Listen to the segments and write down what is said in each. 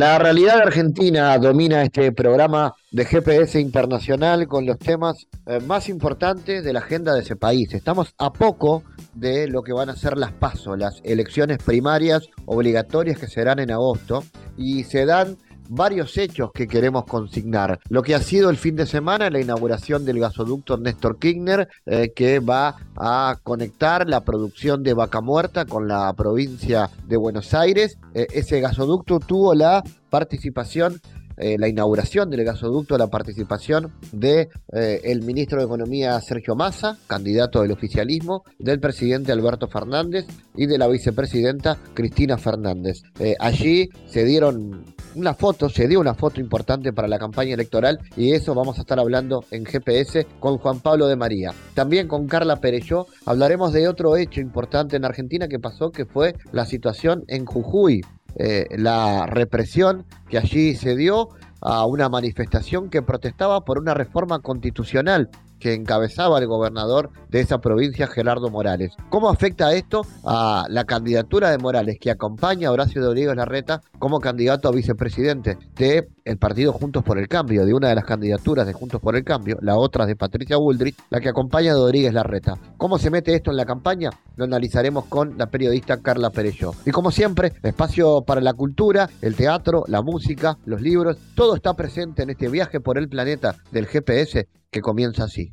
La realidad argentina domina este programa de GPS Internacional con los temas eh, más importantes de la agenda de ese país. Estamos a poco de lo que van a ser las PASO, las elecciones primarias obligatorias que serán en agosto y se dan varios hechos que queremos consignar. Lo que ha sido el fin de semana, la inauguración del gasoducto Néstor Kirchner, eh, que va a conectar la producción de vaca muerta con la provincia de Buenos Aires. Eh, ese gasoducto tuvo la participación eh, la inauguración del gasoducto, la participación de ministro de Economía Sergio Massa, candidato del oficialismo, del presidente Alberto Fernández y de la vicepresidenta Cristina Fernández. Allí se dieron una foto, se dio una foto importante para la campaña electoral y eso vamos a estar hablando en GPS con Juan Pablo de María. También con Carla Pereyó hablaremos de otro hecho importante en Argentina que pasó, que fue la situación en Jujuy. Eh, la represión que allí se dio a una manifestación que protestaba por una reforma constitucional que encabezaba el gobernador de esa provincia, Gerardo Morales. ¿Cómo afecta esto a la candidatura de Morales, que acompaña a Horacio Rodríguez Larreta como candidato a vicepresidente de el partido Juntos por el Cambio, de una de las candidaturas de Juntos por el Cambio, la otra de Patricia Bullrich, la que acompaña a Rodríguez Larreta. ¿Cómo se mete esto en la campaña? Lo analizaremos con la periodista Carla Perello. Y como siempre, espacio para la cultura, el teatro, la música, los libros, todo está presente en este viaje por el planeta del GPS que comienza así.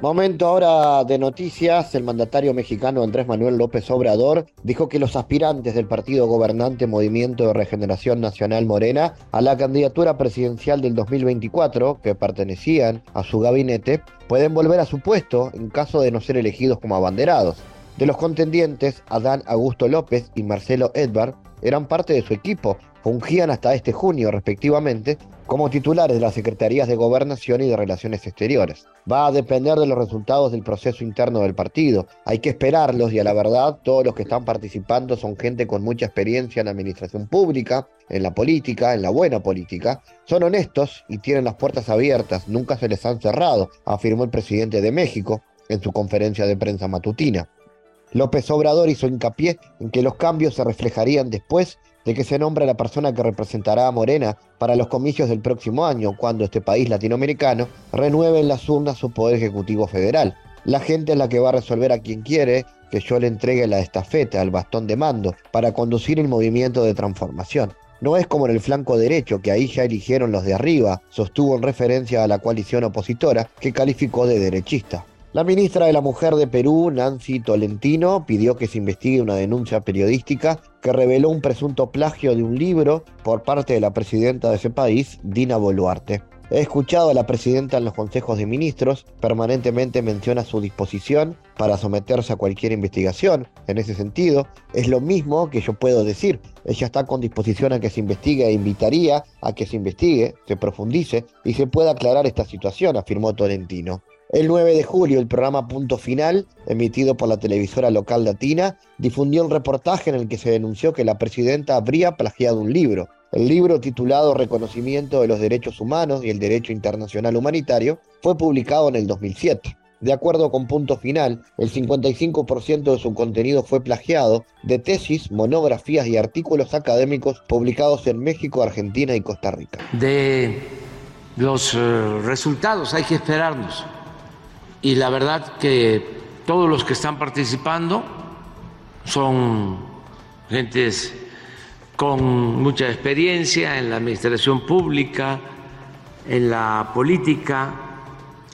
Momento ahora de noticias. El mandatario mexicano Andrés Manuel López Obrador dijo que los aspirantes del partido gobernante Movimiento de Regeneración Nacional Morena a la candidatura presidencial del 2024, que pertenecían a su gabinete, pueden volver a su puesto en caso de no ser elegidos como abanderados. De los contendientes, Adán Augusto López y Marcelo Edvard eran parte de su equipo, fungían hasta este junio respectivamente como titulares de las Secretarías de Gobernación y de Relaciones Exteriores. Va a depender de los resultados del proceso interno del partido. Hay que esperarlos y a la verdad todos los que están participando son gente con mucha experiencia en la administración pública, en la política, en la buena política. Son honestos y tienen las puertas abiertas, nunca se les han cerrado, afirmó el presidente de México en su conferencia de prensa matutina. López Obrador hizo hincapié en que los cambios se reflejarían después de que se nombre la persona que representará a Morena para los comicios del próximo año, cuando este país latinoamericano renueve en las urnas su poder ejecutivo federal. La gente es la que va a resolver a quien quiere que yo le entregue la estafeta, el bastón de mando, para conducir el movimiento de transformación. No es como en el flanco derecho, que ahí ya eligieron los de arriba, sostuvo en referencia a la coalición opositora, que calificó de derechista. La ministra de la Mujer de Perú, Nancy Tolentino, pidió que se investigue una denuncia periodística que reveló un presunto plagio de un libro por parte de la presidenta de ese país, Dina Boluarte. He escuchado a la presidenta en los consejos de ministros, permanentemente menciona su disposición para someterse a cualquier investigación. En ese sentido, es lo mismo que yo puedo decir. Ella está con disposición a que se investigue e invitaría a que se investigue, se profundice y se pueda aclarar esta situación, afirmó Tolentino. El 9 de julio, el programa Punto Final, emitido por la televisora local latina, difundió un reportaje en el que se denunció que la presidenta habría plagiado un libro. El libro titulado Reconocimiento de los Derechos Humanos y el Derecho Internacional Humanitario fue publicado en el 2007. De acuerdo con Punto Final, el 55% de su contenido fue plagiado de tesis, monografías y artículos académicos publicados en México, Argentina y Costa Rica. De los eh, resultados hay que esperarnos y la verdad que todos los que están participando son gentes con mucha experiencia en la administración pública, en la política,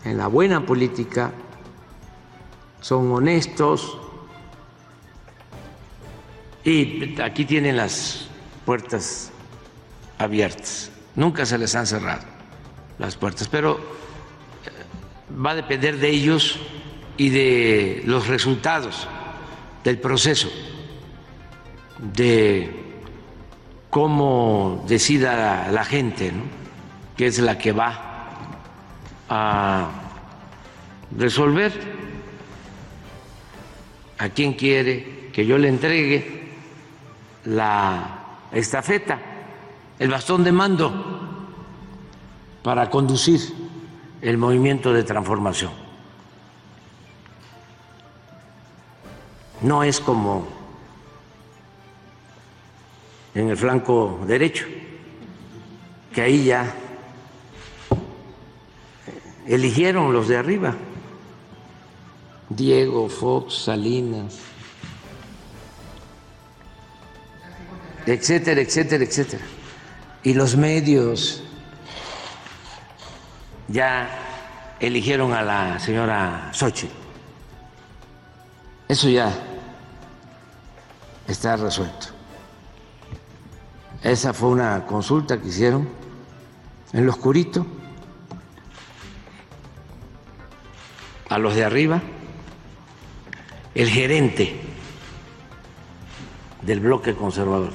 en la buena política, son honestos y aquí tienen las puertas abiertas, nunca se les han cerrado. las puertas, pero va a depender de ellos y de los resultados del proceso, de cómo decida la gente, que es la que va a resolver a quién quiere que yo le entregue la estafeta, el bastón de mando para conducir el movimiento de transformación. No es como en el flanco derecho, que ahí ya eligieron los de arriba, Diego, Fox, Salinas, etcétera, etcétera, etcétera. Y los medios ya eligieron a la señora Sochi. Eso ya está resuelto. Esa fue una consulta que hicieron en lo oscurito a los de arriba. El gerente del bloque conservador,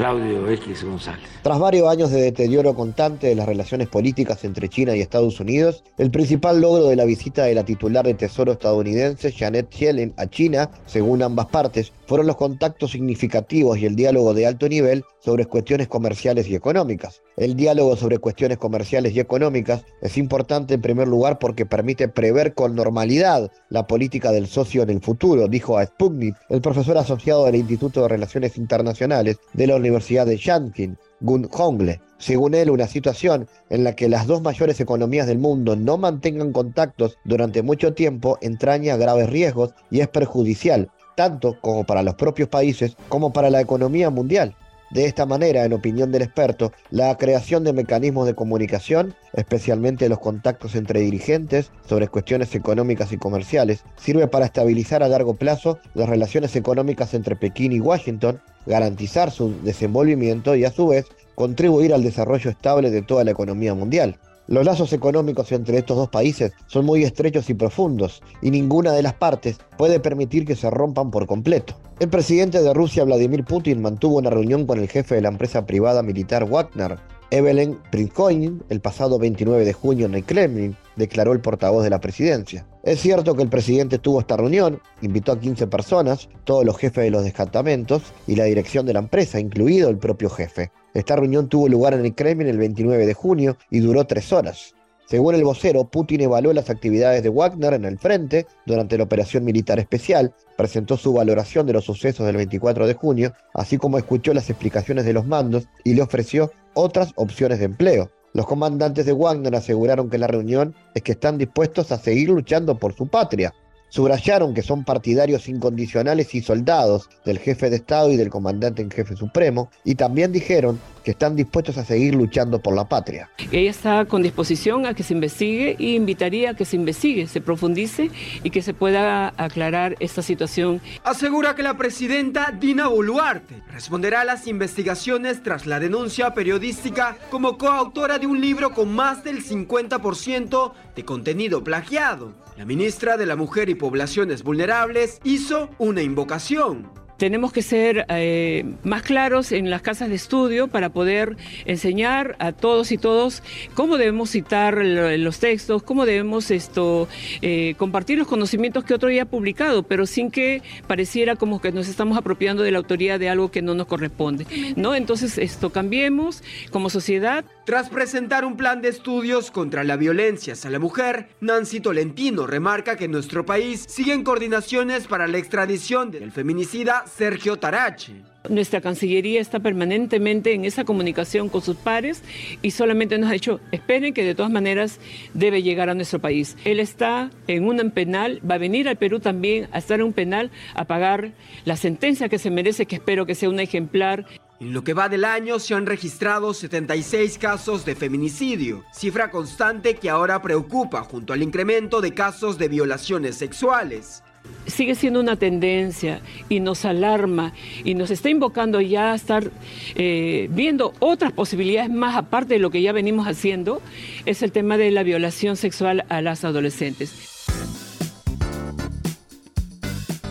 Claudio X González. Tras varios años de deterioro constante de las relaciones políticas entre China y Estados Unidos, el principal logro de la visita de la titular de Tesoro estadounidense Janet Yellen a China, según ambas partes, fueron los contactos significativos y el diálogo de alto nivel sobre cuestiones comerciales y económicas. El diálogo sobre cuestiones comerciales y económicas es importante en primer lugar porque permite prever con normalidad la política del socio en el futuro, dijo a Sputnik el profesor asociado del Instituto de Relaciones Internacionales de la Universidad de Shanghai, Gun Hongle. Según él, una situación en la que las dos mayores economías del mundo no mantengan contactos durante mucho tiempo entraña graves riesgos y es perjudicial, tanto como para los propios países como para la economía mundial. De esta manera, en opinión del experto, la creación de mecanismos de comunicación, especialmente los contactos entre dirigentes sobre cuestiones económicas y comerciales, sirve para estabilizar a largo plazo las relaciones económicas entre Pekín y Washington, garantizar su desenvolvimiento y a su vez contribuir al desarrollo estable de toda la economía mundial. Los lazos económicos entre estos dos países son muy estrechos y profundos, y ninguna de las partes puede permitir que se rompan por completo. El presidente de Rusia, Vladimir Putin, mantuvo una reunión con el jefe de la empresa privada militar Wagner, Evelyn Prigozhin, el pasado 29 de junio en el Kremlin, declaró el portavoz de la presidencia. Es cierto que el presidente tuvo esta reunión, invitó a 15 personas, todos los jefes de los descartamentos y la dirección de la empresa, incluido el propio jefe. Esta reunión tuvo lugar en el Kremlin el 29 de junio y duró tres horas. Según el vocero, Putin evaluó las actividades de Wagner en el frente durante la operación militar especial, presentó su valoración de los sucesos del 24 de junio, así como escuchó las explicaciones de los mandos y le ofreció otras opciones de empleo. Los comandantes de Wagner aseguraron que la reunión es que están dispuestos a seguir luchando por su patria, Subrayaron que son partidarios incondicionales y soldados del jefe de Estado y del comandante en jefe supremo, y también dijeron que están dispuestos a seguir luchando por la patria. Ella está con disposición a que se investigue y invitaría a que se investigue, se profundice y que se pueda aclarar esta situación. Asegura que la presidenta Dina Boluarte responderá a las investigaciones tras la denuncia periodística como coautora de un libro con más del 50% de contenido plagiado. La ministra de la Mujer y Poblaciones Vulnerables hizo una invocación tenemos que ser eh, más claros en las casas de estudio para poder enseñar a todos y todos cómo debemos citar los textos, cómo debemos esto eh, compartir los conocimientos que otro día ha publicado, pero sin que pareciera como que nos estamos apropiando de la autoría de algo que no nos corresponde. ¿no? Entonces, esto cambiemos como sociedad. Tras presentar un plan de estudios contra la violencia hacia la mujer, Nancy Tolentino remarca que en nuestro país siguen coordinaciones para la extradición del feminicida Sergio Tarache. Nuestra Cancillería está permanentemente en esa comunicación con sus pares y solamente nos ha dicho, esperen que de todas maneras debe llegar a nuestro país. Él está en un penal, va a venir al Perú también a estar en un penal a pagar la sentencia que se merece, que espero que sea un ejemplar. En lo que va del año se han registrado 76 casos de feminicidio, cifra constante que ahora preocupa junto al incremento de casos de violaciones sexuales. Sigue siendo una tendencia y nos alarma y nos está invocando ya a estar eh, viendo otras posibilidades más aparte de lo que ya venimos haciendo, es el tema de la violación sexual a las adolescentes.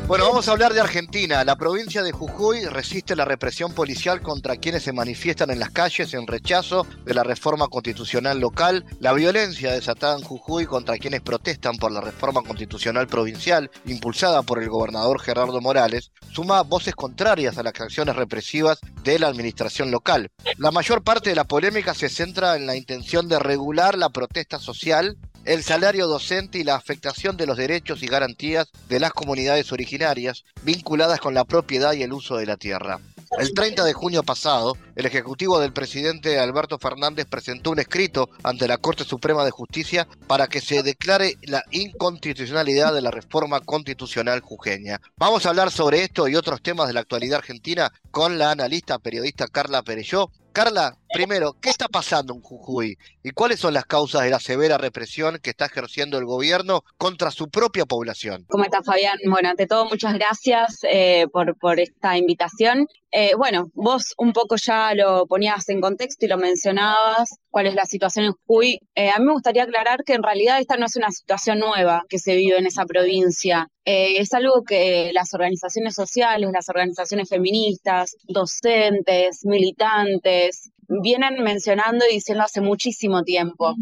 Bueno, vamos a hablar de Argentina. La provincia de Jujuy resiste la represión policial contra quienes se manifiestan en las calles en rechazo de la reforma constitucional local. La violencia desatada en Jujuy contra quienes protestan por la reforma constitucional provincial impulsada por el gobernador Gerardo Morales suma voces contrarias a las acciones represivas de la administración local. La mayor parte de la polémica se centra en la intención de regular la protesta social el salario docente y la afectación de los derechos y garantías de las comunidades originarias vinculadas con la propiedad y el uso de la tierra. El 30 de junio pasado, el Ejecutivo del presidente Alberto Fernández presentó un escrito ante la Corte Suprema de Justicia para que se declare la inconstitucionalidad de la reforma constitucional jujeña. Vamos a hablar sobre esto y otros temas de la actualidad argentina con la analista periodista Carla Perelló, Carla, primero, ¿qué está pasando en Jujuy? ¿Y cuáles son las causas de la severa represión que está ejerciendo el gobierno contra su propia población? ¿Cómo estás, Fabián? Bueno, ante todo, muchas gracias eh, por, esta invitación. Eh, bueno, vos un poco ya lo ponías en contexto y lo mencionabas, cuál es la situación en Jujuy. Eh, a mí me gustaría aclarar que en realidad esta no es una situación nueva que se vive en esa provincia. es algo que las organizaciones sociales, las organizaciones feministas, docentes, militantes, vienen mencionando y diciendo hace muchísimo tiempo.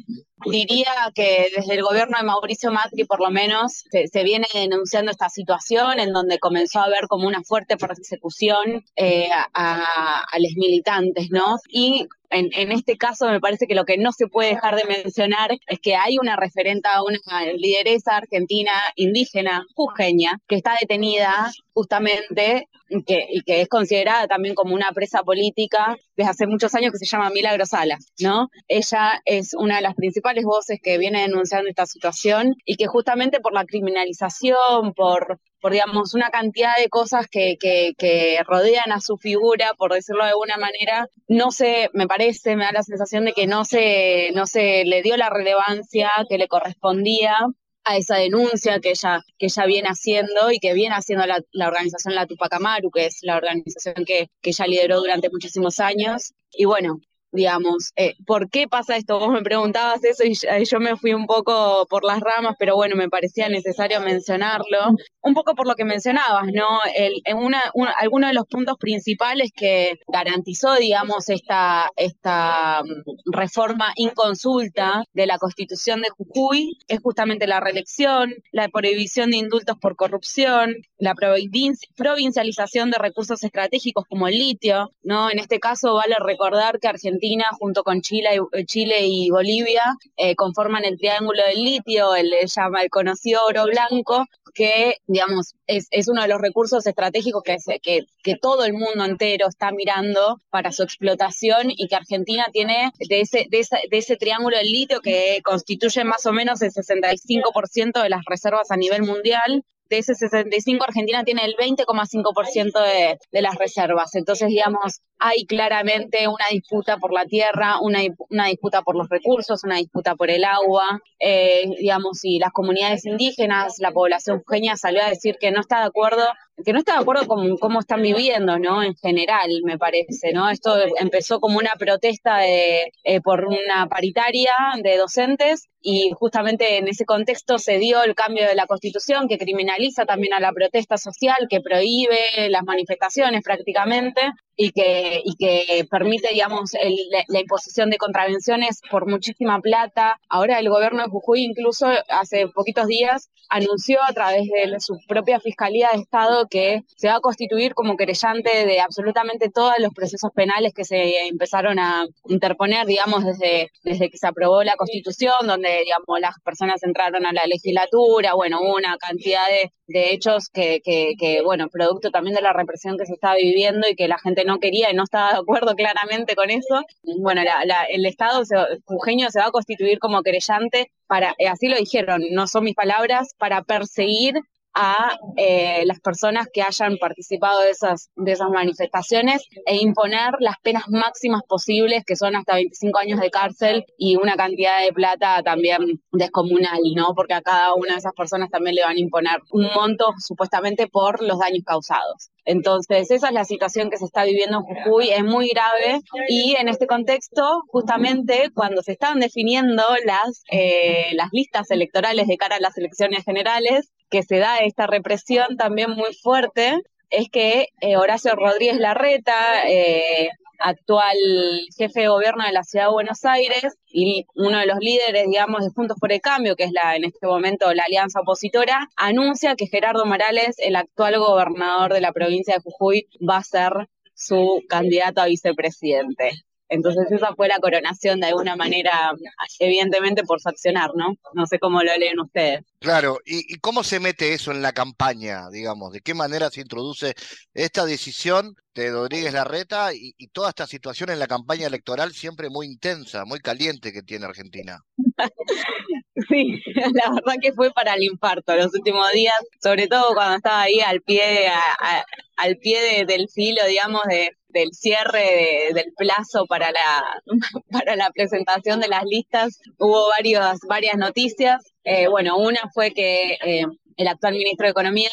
Diría que desde el gobierno de Mauricio Macri, por lo menos, se, viene denunciando esta situación en donde comenzó a haber como una fuerte persecución eh, a, los militantes, ¿no? Y en, este caso me parece que lo que no se puede dejar de mencionar es que hay una referente a una lideresa argentina indígena, jujeña, que está detenida justamente que, y que es considerada también como una presa política desde hace muchos años que se llama Milagro Sala, ¿no? Ella es una de las principales voces que viene denunciando esta situación y que justamente por la criminalización, por por digamos una cantidad de cosas que, que, que, rodean a su figura, por decirlo de alguna manera, no se, me parece, me da la sensación de que no se, no se le dio la relevancia que le correspondía a esa denuncia que ella, que ella viene haciendo y que viene haciendo la, la organización La Tupac Amaru, que es la organización que, que ella lideró durante muchísimos años. Y bueno, digamos, eh, ¿por qué pasa esto? Vos me preguntabas eso y yo me fui un poco por las ramas, pero bueno, me parecía necesario mencionarlo. Un poco por lo que mencionabas, ¿no? El, en una, alguno de los puntos principales que garantizó, digamos, esta, esta mm, reforma inconsulta de la Constitución de Jujuy es justamente la reelección, la prohibición de indultos por corrupción, la provincialización de recursos estratégicos como el litio, ¿no? En este caso vale recordar que Argentina Argentina junto con Chile y, Chile y Bolivia eh, conforman el triángulo del litio, el, el conocido oro blanco, que es, uno de los recursos estratégicos que, todo el mundo entero está mirando para su explotación y que Argentina tiene de ese, de ese, de ese triángulo del litio que constituye más o menos el 65% de las reservas a nivel mundial de ese 65 Argentina tiene el 20,5% de, de las reservas. Entonces, digamos, hay claramente una disputa por la tierra, una, una disputa por los recursos, una disputa por el agua, eh, digamos, y las comunidades indígenas, la población jujeña salió a decir que no está de acuerdo que no está de acuerdo con cómo están viviendo, ¿no? En general, me parece, ¿no? Esto empezó como una protesta de, eh, por una paritaria de docentes y justamente en ese contexto se dio el cambio de la Constitución que criminaliza también a la protesta social, que prohíbe las manifestaciones prácticamente y que, y que permite, digamos, la, imposición de contravenciones por muchísima plata. Ahora el gobierno de Jujuy incluso hace poquitos días anunció a través de su propia Fiscalía de Estado que se va a constituir como querellante de absolutamente todos los procesos penales que se empezaron a interponer, digamos, desde, desde que se aprobó la Constitución, donde, digamos, las personas entraron a la legislatura, bueno, una cantidad de, de hechos que, que, bueno, producto también de la represión que se estaba viviendo y que la gente no quería y no estaba de acuerdo claramente con eso. Bueno, el Estado se, jujeño se va a constituir como querellante para, así lo dijeron, no son mis palabras, para perseguir a eh, las personas que hayan participado de esas, de esas manifestaciones e imponer las penas máximas posibles, que son hasta 25 años de cárcel y una cantidad de plata también descomunal, ¿no? Porque a cada una de esas personas también le van a imponer un monto supuestamente por los daños causados. Entonces, esa es la situación que se está viviendo en Jujuy, es muy grave y en este contexto, justamente cuando se están definiendo las, eh, las listas electorales de cara a las elecciones generales, que se da esta represión también muy fuerte, es que eh, Horacio Rodríguez Larreta, eh, actual jefe de gobierno de la ciudad de Buenos Aires y uno de los líderes, digamos, de Juntos por el Cambio, que es la en este momento la alianza opositora, anuncia que Gerardo Morales, el actual gobernador de la provincia de Jujuy, va a ser su candidato a vicepresidente. Entonces esa fue la coronación de alguna manera, evidentemente por su accionar, ¿no? No sé cómo lo leen ustedes. Claro, ¿Y, cómo se mete eso en la campaña, digamos? ¿De qué manera se introduce esta decisión de Rodríguez Larreta y, y toda esta situación en la campaña electoral siempre muy intensa, muy caliente que tiene Argentina? Sí, la verdad que fue para el infarto los últimos días, sobre todo cuando estaba ahí al pie, al pie del filo, digamos, de, del cierre del plazo para la, para la presentación de las listas, hubo varios, varias noticias. Eh, bueno, una fue que eh, el actual ministro de Economía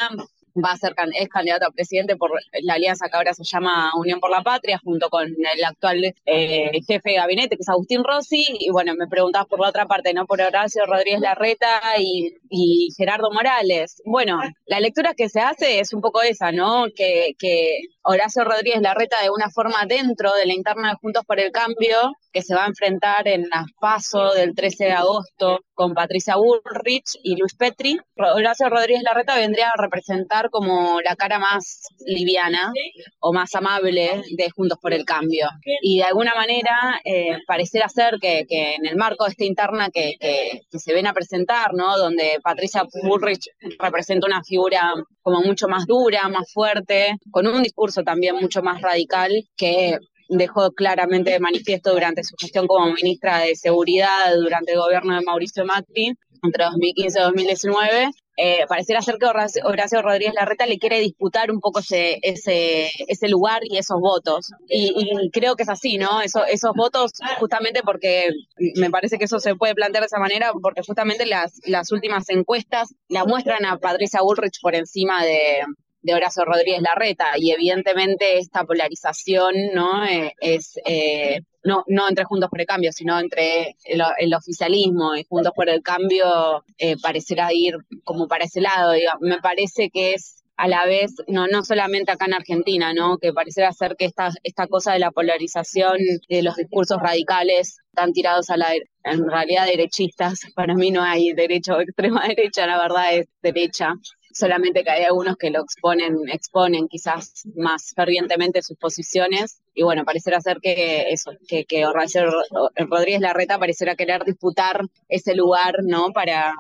va a ser es candidato a presidente por la alianza que ahora se llama Unión por la Patria, junto con el actual eh, jefe de gabinete, que es Agustín Rossi. Y bueno, me preguntabas por la otra parte, ¿no? Por Horacio Rodríguez Larreta y, y Gerardo Morales. Bueno, la lectura que se hace es un poco esa, ¿no? Que, que Horacio Rodríguez Larreta de una forma dentro de la interna de Juntos por el Cambio, que se va a enfrentar en las PASO del 13 de agosto con Patricia Bullrich y Luis Petri. Horacio Rodríguez Larreta vendría a representar como la cara más liviana o más amable de Juntos por el Cambio. Y de alguna manera eh, parecerá ser que, en el marco de esta interna que, que, que se ven a presentar, ¿no? donde Patricia Bullrich representa una figura como mucho más dura, más fuerte, con un discurso también mucho más radical que dejó claramente de manifiesto durante su gestión como ministra de Seguridad durante el gobierno de Mauricio Macri entre 2015 y 2019. Eh, pareciera ser que Horacio, Rodríguez Larreta le quiere disputar un poco ese, ese, ese lugar y esos votos. Y, creo que es así, ¿no? Eso, esos votos, justamente porque me parece que eso se puede plantear de esa manera, porque justamente las, las últimas encuestas la muestran a Patricia Bullrich por encima de, Horacio Rodríguez Larreta y evidentemente esta polarización no eh, es eh, no no entre Juntos por el Cambio sino entre el, oficialismo y Juntos por el Cambio eh, parecerá ir como para ese lado me parece que es a la vez, no, no solamente acá en Argentina, ¿no? Que pareciera ser que esta, esta cosa de la polarización de los discursos radicales están tirados a la en realidad derechistas. Para mí no hay derecho extrema derecha, la verdad es derecha solamente que hay algunos que lo exponen, exponen quizás más fervientemente sus posiciones. Y bueno, pareciera ser que eso, que, que Horacio Rodríguez Larreta pareciera querer disputar ese lugar, ¿no? Para,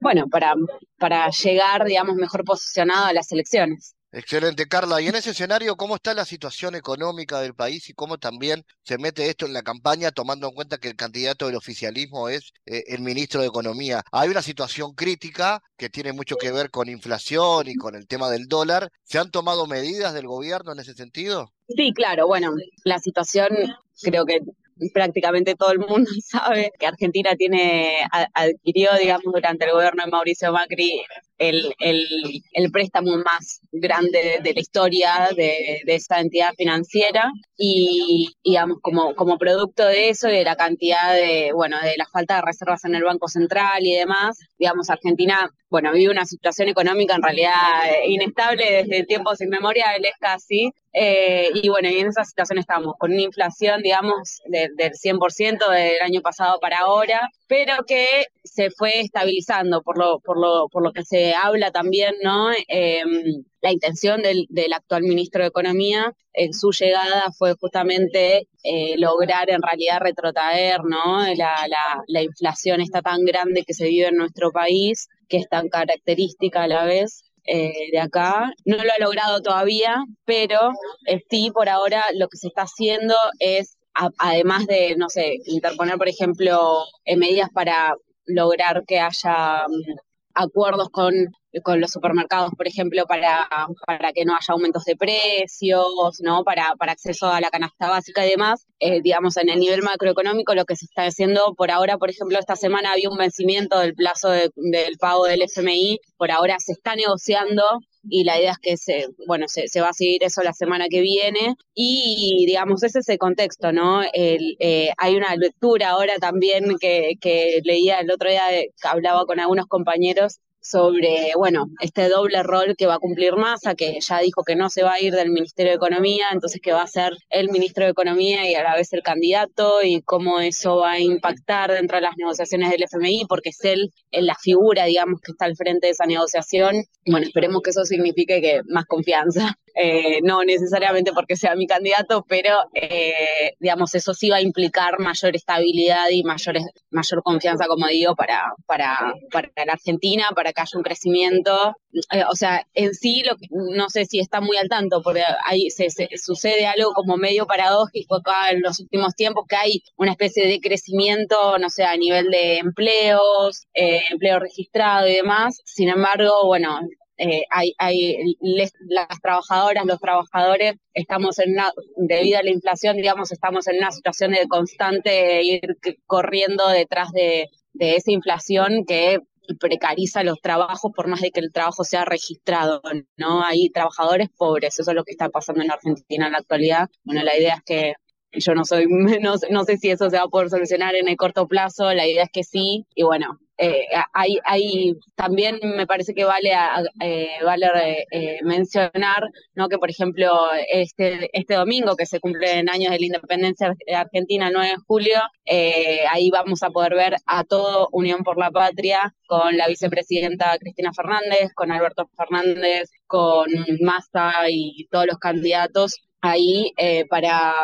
bueno, para, para llegar, digamos, mejor posicionado a las elecciones. Excelente, Carla. Y en ese escenario, ¿cómo está la situación económica del país y cómo también se mete esto en la campaña, tomando en cuenta que el candidato del oficialismo es eh, el ministro de Economía? Hay una situación crítica que tiene mucho que ver con inflación y con el tema del dólar. ¿Se han tomado medidas del gobierno en ese sentido? Sí, claro. Bueno, la situación creo que prácticamente todo el mundo sabe que Argentina tiene adquirió, digamos, durante el gobierno de Mauricio Macri el, el, préstamo más grande de la historia de, de esta entidad financiera y, digamos, como, como producto de eso y de la cantidad de, bueno, de la falta de reservas en el Banco Central y demás, digamos, Argentina, bueno, vive una situación económica en realidad eh, inestable desde tiempos inmemoriales casi, eh, y bueno, y en esa situación estamos, con una inflación, digamos, del 100% del año pasado para ahora, pero que se fue estabilizando por lo, por lo, por lo que se habla también, ¿no? Em, la intención del, del, actual ministro de Economía en su llegada fue justamente eh, lograr en realidad retrotraer, ¿no? La, la, la inflación está tan grande que se vive en nuestro país, que es tan característica a la vez, eh, de acá. No lo ha logrado todavía, pero sí, por ahora lo que se está haciendo es además de, no sé, interponer, por ejemplo, medidas para lograr que haya mm, acuerdos con con los supermercados, por ejemplo, para, para que no haya aumentos de precios, ¿no? Para, para acceso a la canasta básica y demás. Eh, digamos, en el nivel macroeconómico, lo que se está haciendo por ahora, por ejemplo, esta semana había un vencimiento del plazo del pago del FMI, por ahora se está negociando y la idea es que se, bueno, se, se, va a seguir eso la semana que viene y digamos ese es el contexto, ¿no? El, eh, hay una lectura ahora también que, que leía el otro día, que hablaba con algunos compañeros sobre, bueno, este doble rol que va a cumplir Massa, que ya dijo que no se va a ir del Ministerio de Economía, entonces que va a ser el ministro de Economía y a la vez el candidato, y cómo eso va a impactar dentro de las negociaciones del FMI, porque es él la figura, digamos, que está al frente de esa negociación. Bueno, esperemos que eso signifique que más confianza. Eh, no necesariamente porque sea mi candidato, pero eh, digamos, eso sí va a implicar mayor estabilidad y mayor, mayor confianza, como digo, para, para, para la Argentina, para que haya un crecimiento. Eh, o sea, en sí, lo no sé si está muy al tanto, porque ahí se, sucede algo como medio paradójico acá en los últimos tiempos, que hay una especie de crecimiento, no sé, a nivel de empleos, empleo registrado y demás. Sin embargo, bueno, eh, hay, hay las trabajadoras, los trabajadores, estamos en una, debido a la inflación, digamos, estamos en una situación de constante ir corriendo detrás de, esa inflación que precariza los trabajos por más de que el trabajo sea registrado, ¿no? Hay trabajadores pobres, eso es lo que está pasando en Argentina en la actualidad. Bueno, la idea es que yo no soy, no, no sé si eso se va a poder solucionar en el corto plazo, la idea es que sí, y bueno, eh, también me parece que vale, eh, vale eh, mencionar ¿no? que, por ejemplo, este, este domingo que se cumplen años de la independencia de Argentina, 9 de julio, ahí vamos a poder ver a todo Unión por la Patria con la vicepresidenta Cristina Fernández, con Alberto Fernández, con Massa y todos los candidatos ahí para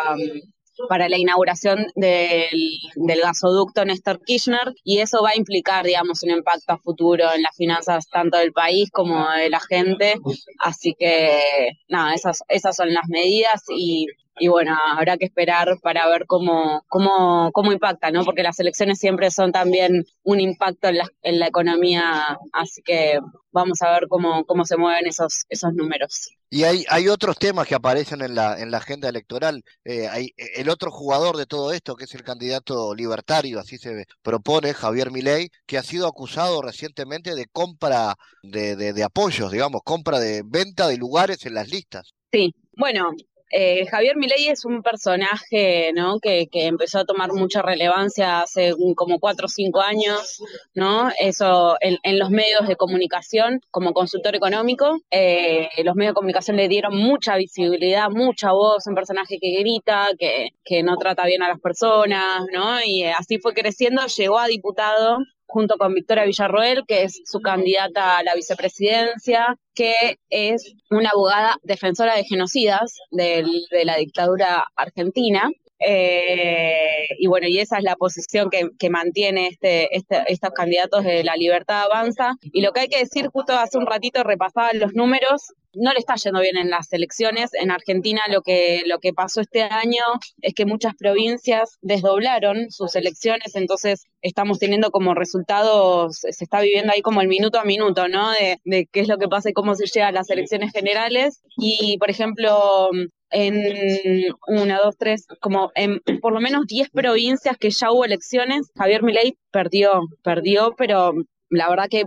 para la inauguración del, del, gasoducto Néstor Kirchner y eso va a implicar, digamos, un impacto a futuro en las finanzas tanto del país como de la gente. Así que, nada, esas, esas son las medidas y, y bueno, habrá que esperar para ver cómo, cómo, cómo impacta, ¿no? Porque las elecciones siempre son también un impacto en la, en la economía, así que vamos a ver cómo, cómo se mueven esos, esos números. Y hay, hay otros temas que aparecen en la, en la agenda electoral. Eh, hay el otro jugador de todo esto, que es el candidato libertario, así se propone, Javier Milei, que ha sido acusado recientemente de compra de, de, de apoyos, digamos, compra de venta de lugares en las listas. Sí, bueno, eh, Javier Milei es un personaje ¿no? que, empezó a tomar mucha relevancia hace como cuatro o cinco años, ¿no? Eso en, los medios de comunicación como consultor económico. Eh, los medios de comunicación le dieron mucha visibilidad, mucha voz, un personaje que grita, que, que no trata bien a las personas, ¿no? Y así fue creciendo, llegó a diputado junto con Victoria Villarroel, que es su candidata a la vicepresidencia, que es una abogada defensora de genocidas de la dictadura argentina. Eh, y bueno, y esa es la posición que, que mantiene este, este, estos candidatos de la libertad avanza. Y lo que hay que decir, justo hace un ratito repasaba los números, no le está yendo bien en las elecciones. En Argentina lo que, lo que pasó este año es que muchas provincias desdoblaron sus elecciones, entonces estamos teniendo como resultados, se está viviendo ahí como el minuto a minuto, ¿no? De, de qué es lo que pasa y cómo se llega a las elecciones generales. Y, por ejemplo, en una, dos, tres, como en por lo menos diez provincias que ya hubo elecciones, Javier Milei perdió, perdió, pero la verdad que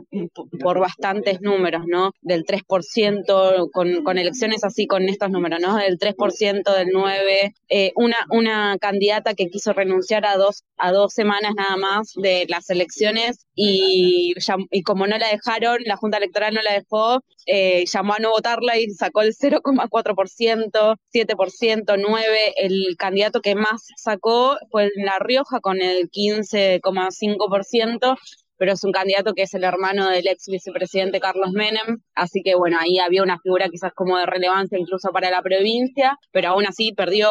por bastantes números, ¿no? Del 3%, con, con elecciones así con estos números, ¿no? Del 3%, del 9%, eh, una, una candidata que quiso renunciar a dos, a dos semanas nada más de las elecciones y, y como no la dejaron, la Junta Electoral no la dejó, eh, llamó a no votarla y sacó el 0,4%, 7%, 9%. El candidato que más sacó fue en La Rioja con el 15,5% pero es un candidato que es el hermano del ex vicepresidente Carlos Menem, así que bueno, ahí había una figura quizás como de relevancia incluso para la provincia, pero aún así perdió,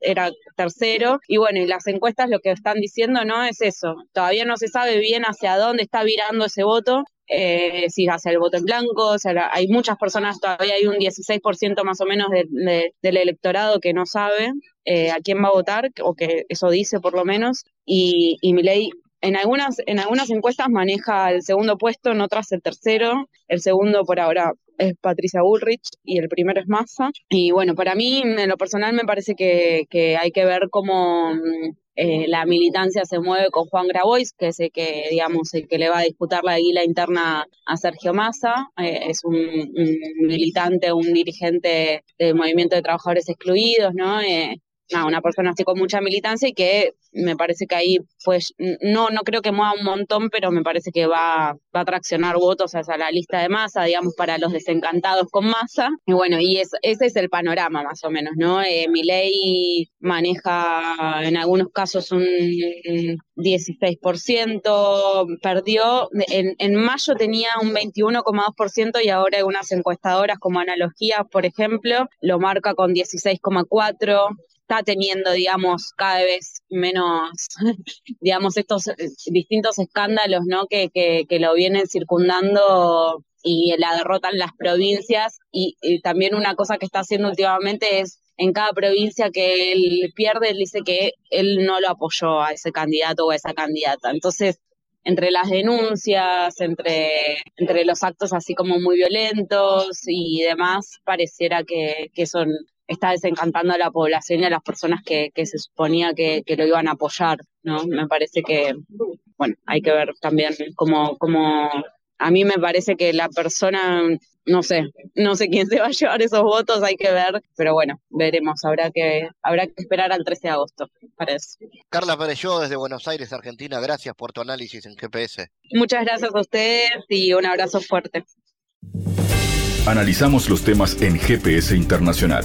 era tercero, y bueno, y las encuestas lo que están diciendo no es eso, todavía no se sabe bien hacia dónde está virando ese voto, eh, si hacia el voto en blanco, o sea, hay muchas personas, todavía hay un 16% más o menos del electorado que no sabe eh, a quién va a votar, o que eso dice por lo menos, y, y ley en algunas, en algunas encuestas maneja el segundo puesto, en otras el tercero. El segundo por ahora es Patricia Bullrich y el primero es Massa. Y bueno, para mí, en lo personal, me parece que, que hay que ver cómo mm, eh, la militancia se mueve con Juan Grabois, que es el que, digamos, el que le va a disputar la guila interna a Sergio Massa. Eh, es un, militante, un dirigente del movimiento de trabajadores excluidos, ¿no? Eh, una persona así con mucha militancia y que me parece que ahí, pues, no, no creo que mueva un montón, pero me parece que va, va a traccionar votos hacia la lista de masa, digamos, para los desencantados con masa. Y bueno, y ese es el panorama más o menos, ¿no? Eh, ley maneja en algunos casos un 16%, perdió, en, en mayo tenía un 21,2% y ahora unas encuestadoras como Analogía, por ejemplo, lo marca con 16,4% está teniendo, digamos, cada vez menos, digamos, estos eh, distintos escándalos, ¿no? Que, que, que lo vienen circundando y la derrota en las provincias. Y, también una cosa que está haciendo últimamente es en cada provincia que él pierde, él dice que él no lo apoyó a ese candidato o a esa candidata. Entonces, entre las denuncias, entre, entre los actos así como muy violentos y demás, pareciera que, que son está desencantando a la población y a las personas que, se suponía que, lo iban a apoyar, ¿no? Me parece que, bueno, hay que ver también cómo, cómo, a mí me parece que la persona, no sé, no sé quién se va a llevar esos votos, hay que ver, pero bueno, veremos, habrá que, habrá que esperar al 13 de agosto para eso. Carla Pérez, yo desde Buenos Aires, Argentina, gracias por tu análisis en GPS. Muchas gracias a ustedes y un abrazo fuerte. Analizamos los temas en GPS Internacional.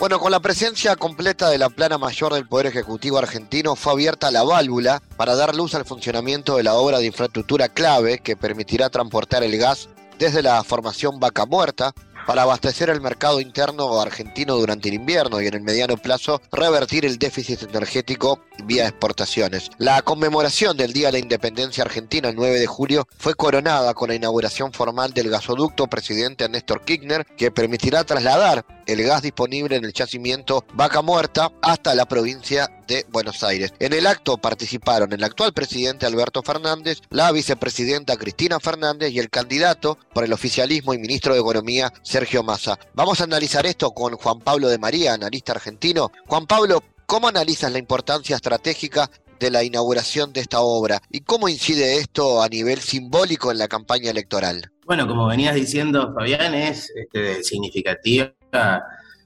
Bueno, con la presencia completa de la plana mayor del Poder Ejecutivo argentino fue abierta la válvula para dar luz al funcionamiento de la obra de infraestructura clave que permitirá transportar el gas desde la formación Vaca Muerta para abastecer el mercado interno argentino durante el invierno y en el mediano plazo revertir el déficit energético vía exportaciones. La conmemoración del Día de la Independencia Argentina el 9 de julio fue coronada con la inauguración formal del gasoducto presidente Néstor Kirchner que permitirá trasladar el gas disponible en el yacimiento Vaca Muerta hasta la provincia de Buenos Aires. En el acto participaron el actual presidente Alberto Fernández, la vicepresidenta Cristina Fernández y el candidato por el oficialismo y ministro de Economía Sergio Massa. Vamos a analizar esto con Juan Pablo de María, analista argentino. Juan Pablo, ¿cómo analizas la importancia estratégica de la inauguración de esta obra y cómo incide esto a nivel simbólico en la campaña electoral? Bueno, como venías diciendo, Fabián, es este,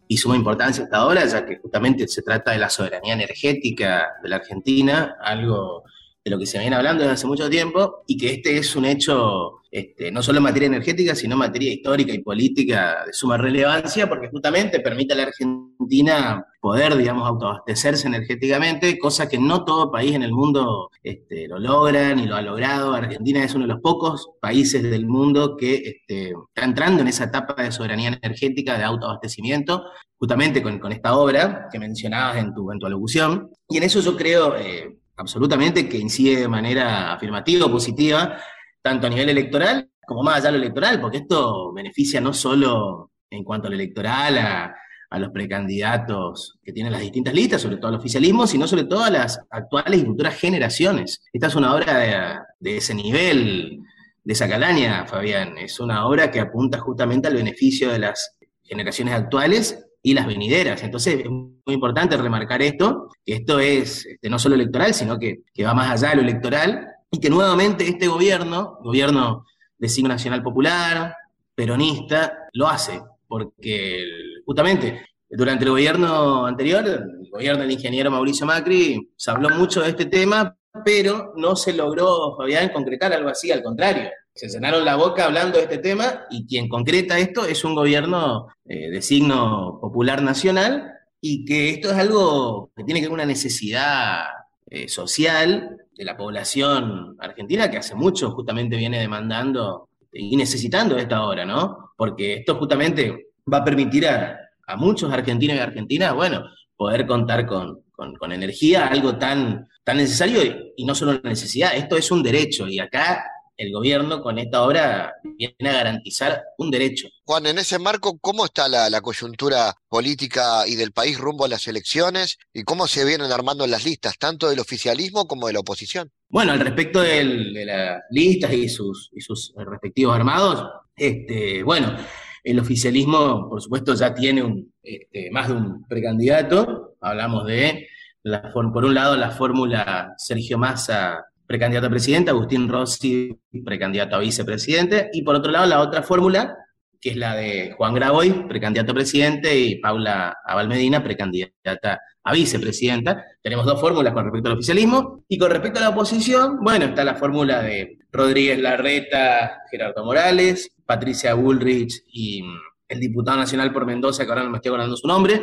y suma importancia esta obra, ya que justamente se trata de la soberanía energética de la Argentina, algo de lo que se viene hablando desde hace mucho tiempo, y que este es un hecho este, no solo en materia energética, sino en materia histórica y política de suma relevancia, porque justamente permite a la Argentina poder, digamos, autoabastecerse energéticamente, cosa que no todo país en el mundo este, lo logra ni lo ha logrado. Argentina es uno de los pocos países del mundo que este, está entrando en esa etapa de soberanía energética, de autoabastecimiento, justamente con, esta obra que mencionabas en tu, en tu alocución. Y en eso yo creo eh, absolutamente que incide de manera afirmativa positiva tanto a nivel electoral como más allá de lo electoral, porque esto beneficia no solo en cuanto al electoral, a, los precandidatos que tienen las distintas listas, sobre todo al oficialismo, sino sobre todo a las actuales y futuras generaciones. Esta es una obra de, ese nivel, de esa calaña, Fabián. Es una obra que apunta justamente al beneficio de las generaciones actuales y las venideras. Entonces es muy importante remarcar esto, que esto es este, no solo electoral, sino que, que va más allá de lo electoral y que nuevamente este gobierno, gobierno de signo nacional popular, peronista, lo hace, porque justamente durante el gobierno anterior, el gobierno del ingeniero Mauricio Macri, se habló mucho de este tema, pero no se logró, Fabián, concretar algo así, al contrario. Se llenaron la boca hablando de este tema y quien concreta esto es un gobierno eh, de signo popular nacional y que esto es algo que tiene que ver con una necesidad eh, social de la población argentina que hace mucho justamente viene demandando y necesitando esta hora, ¿no? Porque esto justamente va a permitir a, muchos argentinos y argentinas, bueno, poder contar con, con, energía, algo tan, tan necesario y, no solo una necesidad, esto es un derecho y acá el gobierno con esta obra viene a garantizar un derecho. Juan, en ese marco, ¿cómo está la, coyuntura política y del país rumbo a las elecciones y cómo se vienen armando las listas, tanto del oficialismo como de la oposición? Bueno, al respecto de las listas y sus, y sus respectivos armados, este, bueno, el oficialismo, por supuesto, ya tiene un, este, más de un precandidato. Hablamos de, la, por un lado, la fórmula Sergio Massa, precandidato a presidente, Agustín Rossi, precandidato a vicepresidente, y por otro lado, la otra fórmula, que es la de Juan Graboy, precandidato a presidente, y Paula Abalmedina, precandidata a vicepresidenta. Tenemos dos fórmulas con respecto al oficialismo. Y con respecto a la oposición, bueno, está la fórmula de Rodríguez Larreta, Gerardo Morales, Patricia Bullrich y mm, el diputado nacional por Mendoza, que ahora no me estoy acordando su nombre.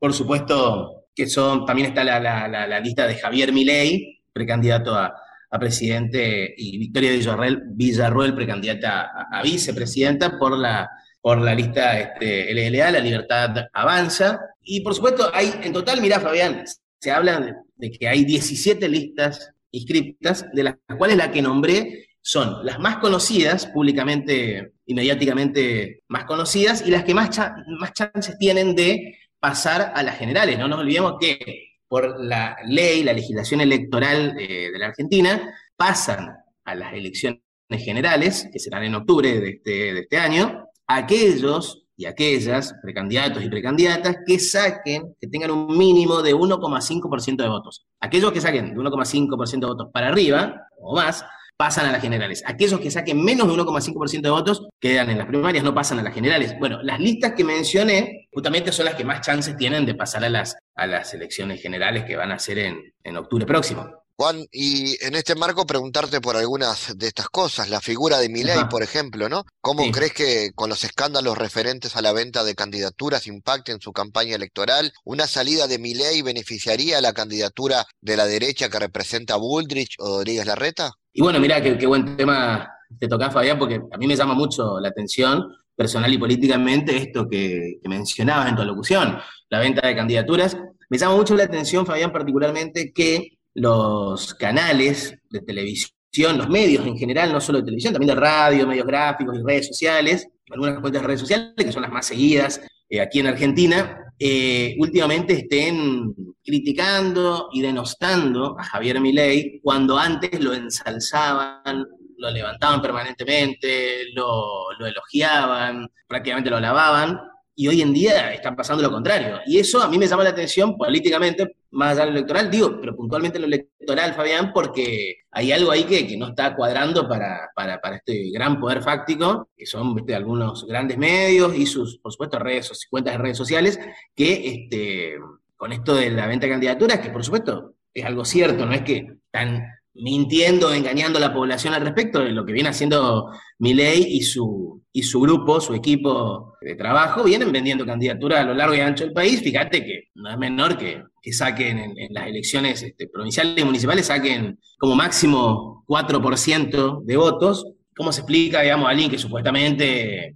Por supuesto que son, también está la, lista de Javier Milei, precandidato a, presidente, y Victoria Villarruel, Villarruel precandidata a, vicepresidenta por la, por la lista este, LLA, La Libertad Avanza. Y por supuesto, hay en total, mira Fabián, se habla de que hay 17 listas inscriptas, de las cuales la que nombré son las más conocidas, públicamente y mediáticamente más conocidas, y las que más, más chances tienen de pasar a las generales. No nos olvidemos que por la ley, la legislación electoral de la Argentina, pasan a las elecciones generales, que serán en octubre de este, de este año, aquellos y aquellas precandidatos y precandidatas que saquen, que tengan un mínimo de 1,5% de votos. Aquellos que saquen de 1,5% de votos para arriba o más, pasan a las generales. Aquellos que saquen menos de 1,5% de votos quedan en las primarias, no pasan a las generales. Bueno, las listas que mencioné justamente son las que más chances tienen de pasar a las, a las elecciones generales que van a ser en, en octubre próximo. Juan, y en este marco preguntarte por algunas de estas cosas, la figura de Milei, por ejemplo, ¿no? ¿Cómo crees que con los escándalos referentes a la venta de candidaturas impacte en su campaña electoral? ¿Una salida de Milei beneficiaría a la candidatura de la derecha que representa a Bullrich o Rodríguez Larreta? Y bueno, mira qué, buen tema te toca, Fabián, porque a mí me llama mucho la atención personal y políticamente esto que, que mencionabas en tu locución, la venta de candidaturas. Me llama mucho la atención, Fabián, particularmente que los canales de televisión, los medios en general, no solo de televisión, también de radio, medios gráficos y redes sociales, algunas cuentas de redes sociales que son las más seguidas eh, aquí en Argentina, eh, últimamente estén criticando y denostando a Javier Milei cuando antes lo ensalzaban, lo levantaban permanentemente, lo, lo elogiaban, prácticamente lo alababan, y hoy en día está pasando lo contrario. Y eso a mí me llama la atención políticamente, más allá de lo electoral, digo, pero puntualmente lo electoral, Fabián, porque hay algo ahí que, que no está cuadrando para, para, para, este gran poder fáctico, que son algunos grandes medios y sus, por supuesto, redes, cuentas de redes sociales, que este, con esto de la venta de candidaturas, que por supuesto es algo cierto, no es que están mintiendo, engañando a la población al respecto de lo que viene haciendo Milei y su, y su grupo, su equipo de trabajo, vienen vendiendo candidaturas a lo largo y ancho del país. Fíjate que no es menor que, que saquen en, las elecciones este, provinciales y municipales, saquen como máximo 4% de votos. ¿Cómo se explica, digamos, a alguien que supuestamente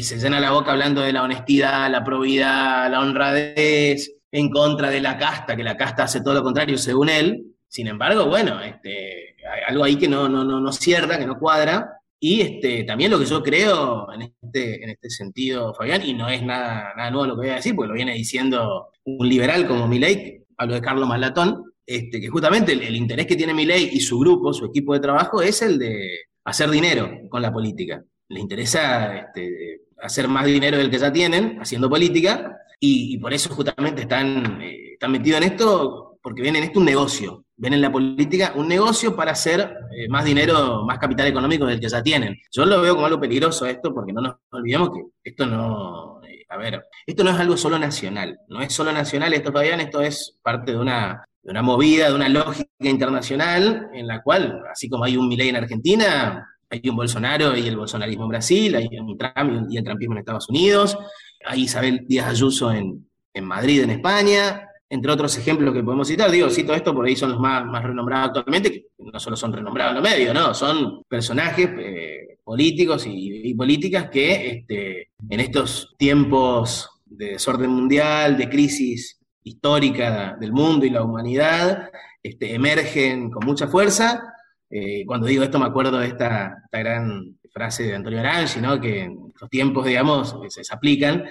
se llena la boca hablando de la honestidad, la probidad, la honradez, en contra de la casta, que la casta hace todo lo contrario según él, sin embargo, bueno, este, hay algo ahí que no, no, no, cierra, que no cuadra. Y este, también lo que yo creo en este, en este sentido, Fabián, y no es nada, nada nuevo lo que voy a decir, porque lo viene diciendo un liberal como Milei, hablo de Carlos Malatón, este, que justamente el, interés que tiene Milei y su grupo, su equipo de trabajo, es el de hacer dinero con la política. Les interesa este, hacer más dinero del que ya tienen haciendo política, y, por eso justamente están, eh, están metidos en esto, porque ven en esto un negocio ven en la política un negocio para hacer eh, más dinero, más capital económico del que ya tienen. Yo lo veo como algo peligroso esto, porque no nos olvidemos que esto no, eh, a ver, esto no es algo solo nacional, no es solo nacional esto todavía, esto es parte de una, de una movida, de una lógica internacional, en la cual, así como hay un Milei en Argentina, hay un Bolsonaro y el bolsonarismo en Brasil, hay un Trump y el trumpismo en Estados Unidos, hay Isabel Díaz Ayuso en, en Madrid, en España, entre otros ejemplos que podemos citar, digo, cito esto por ahí son los más, más renombrados actualmente, que no solo son renombrados en los medios, no, son personajes eh, políticos y, políticas que este, en estos tiempos de desorden mundial, de crisis histórica del mundo y la humanidad, este, emergen con mucha fuerza Eh, cuando digo esto me acuerdo de esta, gran frase de Antonio Gramsci, ¿no? que en los tiempos, digamos, se, aplican.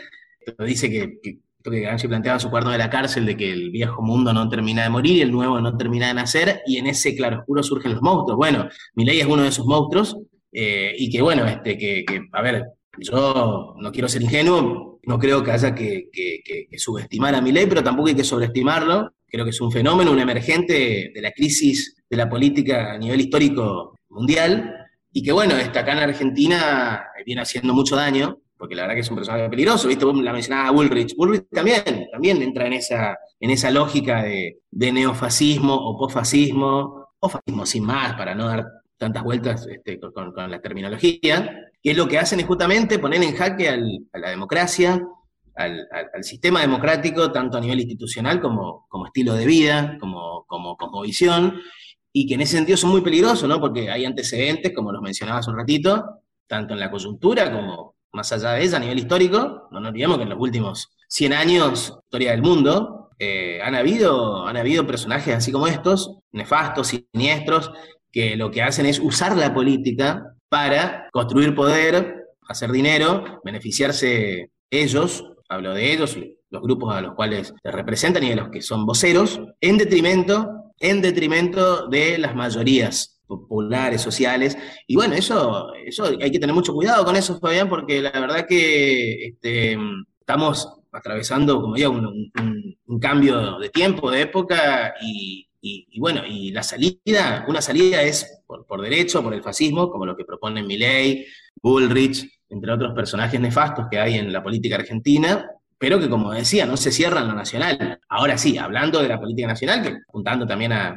Dice que, que Gramsci planteaba su cuarto de la cárcel de que el viejo mundo no termina de morir y el nuevo no termina de nacer, y en ese claroscuro surgen los monstruos. Bueno, mi ley es uno de esos monstruos, eh, y que bueno, este, que, a ver, yo no quiero ser ingenuo, no creo que haya que, subestimar a mi ley, pero tampoco hay que sobreestimarlo. Creo que es un fenómeno, un emergente de la crisis de la política a nivel histórico mundial, y que bueno, está acá en Argentina viene haciendo mucho daño, porque la verdad que es un personaje peligroso, ¿viste? Vos la mencionaba Bullrich. Bullrich también, también entra en esa, en esa lógica de, neofascismo o posfascismo, o fascismo sin más, para no dar tantas vueltas este, con, la terminología, que es lo que hacen es justamente poner en jaque a la democracia, al, sistema democrático, tanto a nivel institucional como, estilo de vida, como, como, y que en ese sentido son muy peligrosos, ¿no? Porque hay antecedentes, como los mencionaba hace un ratito, tanto en la coyuntura como más allá de ella a nivel histórico. No nos olvidemos que en los últimos 100 años, historia del mundo, eh, han, habido, han habido personajes así como estos, nefastos, siniestros, que lo que hacen es usar la política para construir poder, hacer dinero, beneficiarse ellos, hablo de ellos, los grupos a los cuales se representan y de los que son voceros, en detrimento en detrimento de las mayorías populares, sociales. Y bueno, eso, eso hay que tener mucho cuidado con eso, Fabián, porque la verdad que este, estamos atravesando, como digo, un, cambio de tiempo, de época, y, bueno, y la salida, una salida es por, por, derecho, por el fascismo, como lo que proponen Milley, Bullrich, entre otros personajes nefastos que hay en la política argentina, pero que como decía, no se cierra en lo nacional. Ahora sí, hablando de la política nacional, que apuntando también a,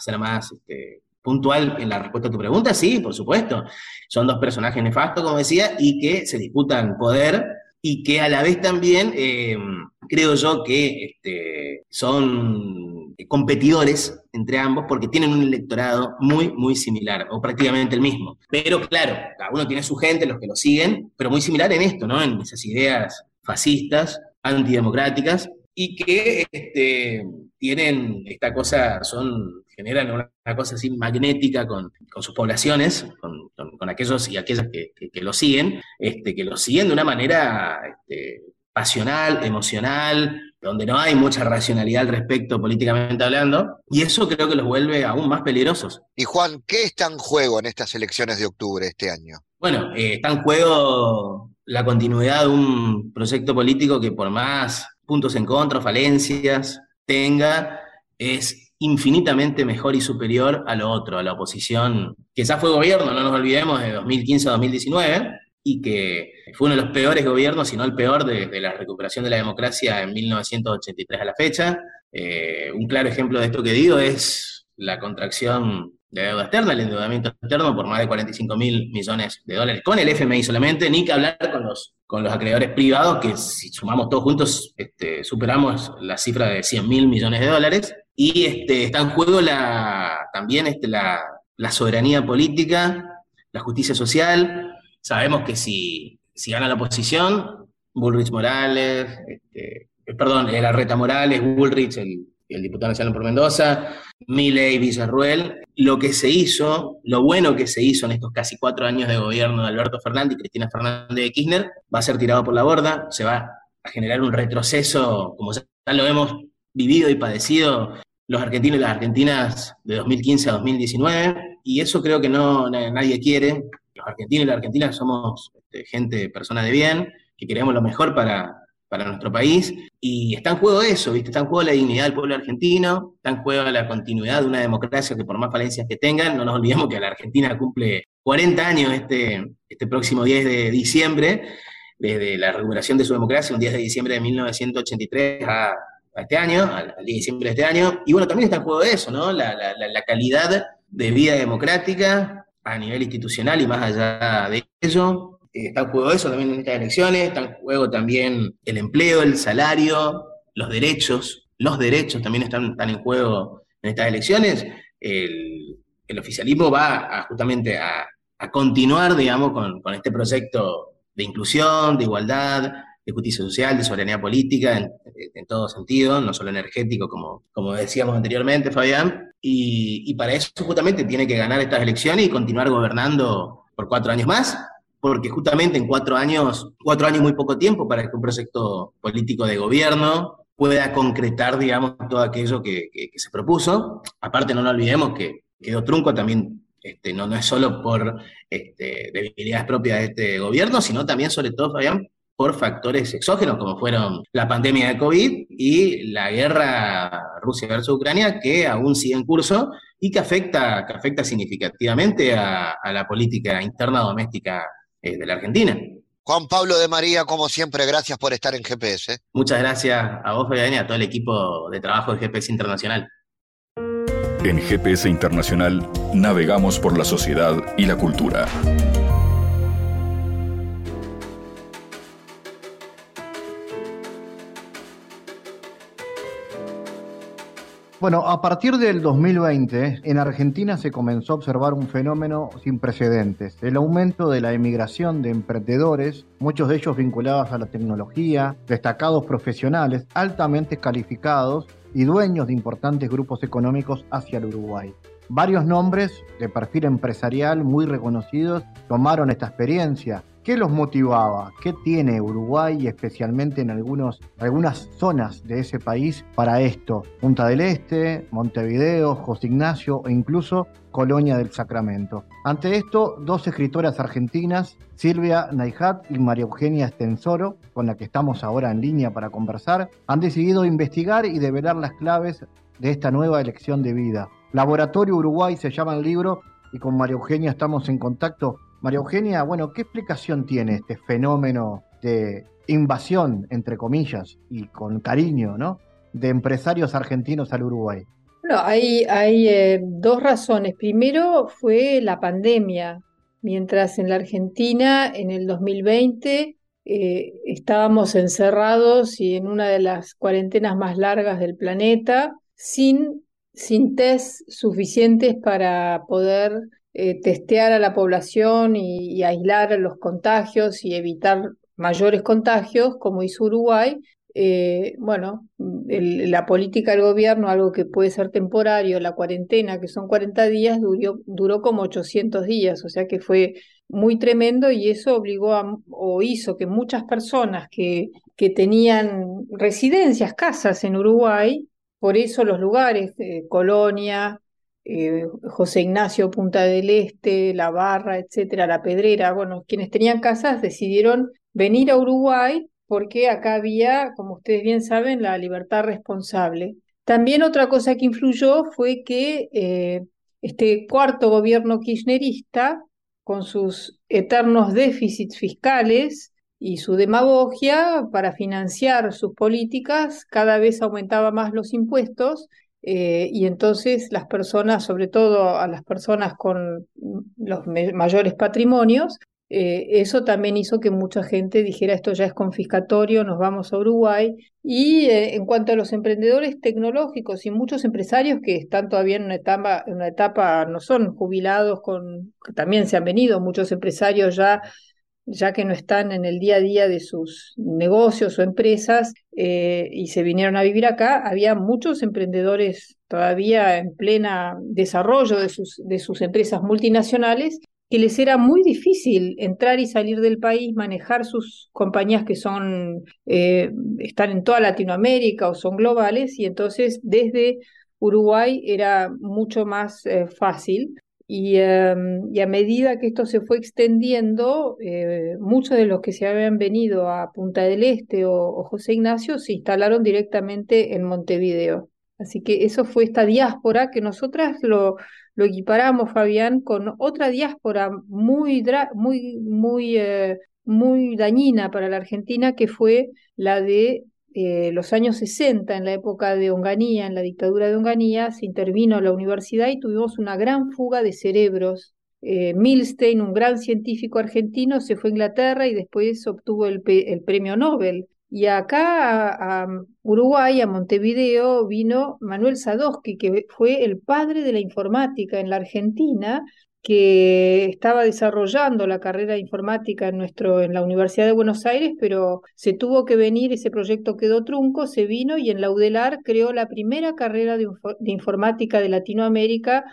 ser más este, puntual en la respuesta a tu pregunta, sí, por supuesto. Son dos personajes nefastos, como decía, y que se disputan poder y que a la vez también em, creo yo que este, son competidores entre ambos porque tienen un electorado muy, muy similar, o prácticamente el mismo. Pero claro, cada uno tiene su gente, los que lo siguen, pero muy similar en esto, ¿no? En esas ideas fascistas, antidemocráticas, y que este, tienen esta cosa, son, generan una, cosa así magnética con, sus poblaciones, con, aquellos y aquellas que, lo siguen, este, que lo siguen de una manera este, pasional, emocional, donde no hay mucha racionalidad al respecto políticamente hablando, y eso creo que los vuelve aún más peligrosos. Y Juan, ¿qué está en juego en estas elecciones de octubre este año? Bueno, eh, está en juego la continuidad de un proyecto político que por más puntos en contra, falencias tenga, es infinitamente mejor y superior a lo otro, a la oposición, que ya fue gobierno, no nos olvidemos, de 2015 a 2019, y que fue uno de los peores gobiernos, si no el peor, de, la recuperación de la democracia en 1983 a la fecha. Eh, un claro ejemplo de esto que digo es la contracción de deuda externa, el endeudamiento externo por más de 45 mil millones de dólares con el FMI solamente, ni que hablar con los, con los acreedores privados, que si sumamos todos juntos este, superamos la cifra de 100 mil millones de dólares. Y este, está en juego la, también este, la, la soberanía política, la justicia social. Sabemos que si, gana la oposición, Bullrich Morales, este, perdón, era Reta Morales, Bullrich, el el diputado nacional por Mendoza, Miley Villarruel, lo que se hizo, lo bueno que se hizo en estos casi cuatro años de gobierno de Alberto Fernández y Cristina Fernández de Kirchner, va a ser tirado por la borda, se va a generar un retroceso, como ya lo hemos vivido y padecido los argentinos y las argentinas de 2015 a 2019, y eso creo que no nadie quiere. Los argentinos y las argentinas somos este, gente, personas de bien, que queremos lo mejor para, para nuestro país. Y está en juego eso, ¿viste? Está en juego la dignidad del pueblo argentino, está en juego la continuidad de una democracia que por más falencias que tengan, no nos olvidemos que la Argentina cumple 40 años este, este próximo 10 de diciembre, desde la recuperación de su democracia, un 10 de diciembre de 1983 a, este año, al, 10 de diciembre de este año. Y bueno, también está en juego eso, ¿no? La, calidad de vida democrática a nivel institucional y más allá de ello, eh, está en juego eso también en estas elecciones, está en juego también el empleo, el salario, los derechos, los derechos también están, en juego en estas elecciones. El, oficialismo va justamente a, continuar, digamos, con, este proyecto de inclusión, de igualdad, de justicia social, de soberanía política, en, en todo sentido, no solo energético, como, como decíamos anteriormente, Fabián, y, para eso justamente tiene que ganar estas elecciones y continuar gobernando por cuatro años más, porque justamente en cuatro años, cuatro años muy poco tiempo para que un proyecto político de gobierno pueda concretar, digamos, todo aquello que, se propuso. Aparte, no nos olvidemos que quedó trunco también, este, no, no es solo por este, debilidades propias de este gobierno, sino también, sobre todo, Fabián, por factores exógenos, como fueron la pandemia de COVID y la guerra Rusia versus Ucrania, que aún sigue en curso y que afecta, que afecta significativamente a, la política interna doméstica eh, de la Argentina. Juan Pablo de María, como siempre, gracias por estar en GPS. Muchas gracias a vos, Fabián, y a todo el equipo de trabajo de GPS Internacional. En GPS Internacional navegamos por la sociedad y la cultura. Bueno, a partir del 2020, en Argentina se comenzó a observar un fenómeno sin precedentes, el aumento de la emigración de emprendedores, muchos de ellos vinculados a la tecnología, destacados profesionales, altamente calificados y dueños de importantes grupos económicos hacia el Uruguay. Varios nombres de perfil empresarial muy reconocidos tomaron esta experiencia, ¿Qué los motivaba? ¿Qué tiene Uruguay, especialmente en algunos, algunas zonas de ese país, para esto? Punta del Este, Montevideo, José Ignacio e incluso Colonia del Sacramento. Ante esto, dos escritoras argentinas, Silvia Naijat y María Eugenia Estensoro, con la que estamos ahora en línea para conversar, han decidido investigar y develar las claves de esta nueva elección de vida. Laboratorio Uruguay se llama el libro y con María Eugenia estamos en contacto María Eugenia, bueno, ¿qué explicación tiene este fenómeno de invasión, entre comillas, y con cariño, ¿no? De empresarios argentinos al Uruguay. Bueno, hay, eh, dos razones. Primero fue la pandemia. Mientras en la Argentina, en el 2020, eh, estábamos encerrados y en una de las cuarentenas más largas del planeta, sin, sin test suficientes para poder eh, testear a la población y, aislar los contagios y evitar mayores contagios, como hizo Uruguay, eh, bueno, la política del gobierno, algo que puede ser temporario, la cuarentena, que son 40 días, duró, duró como 800 días, o sea que fue muy tremendo y eso obligó a, o hizo que muchas personas que, que tenían residencias, casas en Uruguay, por eso los lugares, eh, Colonia, eh, José Ignacio, Punta del Este, La Barra, etcétera, La Pedrera, bueno, quienes tenían casas decidieron venir a Uruguay porque acá había, como ustedes bien saben, la libertad responsable. También otra cosa que influyó fue que eh, este cuarto gobierno kirchnerista, con sus eternos déficits fiscales y su demagogia para financiar sus políticas, cada vez aumentaba más los impuestos eh, y entonces las personas, sobre todo a las personas con los mayores patrimonios, eh, eso también hizo que mucha gente dijera esto ya es confiscatorio, nos vamos a Uruguay. Y eh, en cuanto a los emprendedores tecnológicos y muchos empresarios que están todavía en una etapa, en una etapa no son jubilados, con, también se han venido muchos empresarios ya ya que no están en el día a día de sus negocios o empresas eh, y se vinieron a vivir acá, había muchos emprendedores todavía en plena desarrollo de sus, de sus empresas multinacionales que les era muy difícil entrar y salir del país, manejar sus compañías que son, eh, están en toda Latinoamérica o son globales, y entonces desde Uruguay era mucho más eh, fácil. Em, y, a medida que esto se fue extendiendo, eh, muchos de los que se habían venido a Punta del Este o, José Ignacio se instalaron directamente en Montevideo. Así que eso fue esta diáspora que nosotras lo, equiparamos, Fabián, con otra diáspora muy, muy, muy, eh, muy dañina para la Argentina, que fue la de eh, los años 60, en la época de Onganía, en la dictadura de Onganía, se intervino la universidad y tuvimos una gran fuga de cerebros. Eh, Milstein, un gran científico argentino, se fue a Inglaterra y después obtuvo el, premio Nobel. Y acá a, Uruguay, a Montevideo, vino Manuel Sadowski, que fue el padre de la informática en la Argentina, que estaba desarrollando la carrera de informática en, nuestro, en la Universidad de Buenos Aires, pero se tuvo que venir, ese proyecto quedó trunco, se vino y en la UDELAR creó la primera carrera de, informática de Latinoamérica,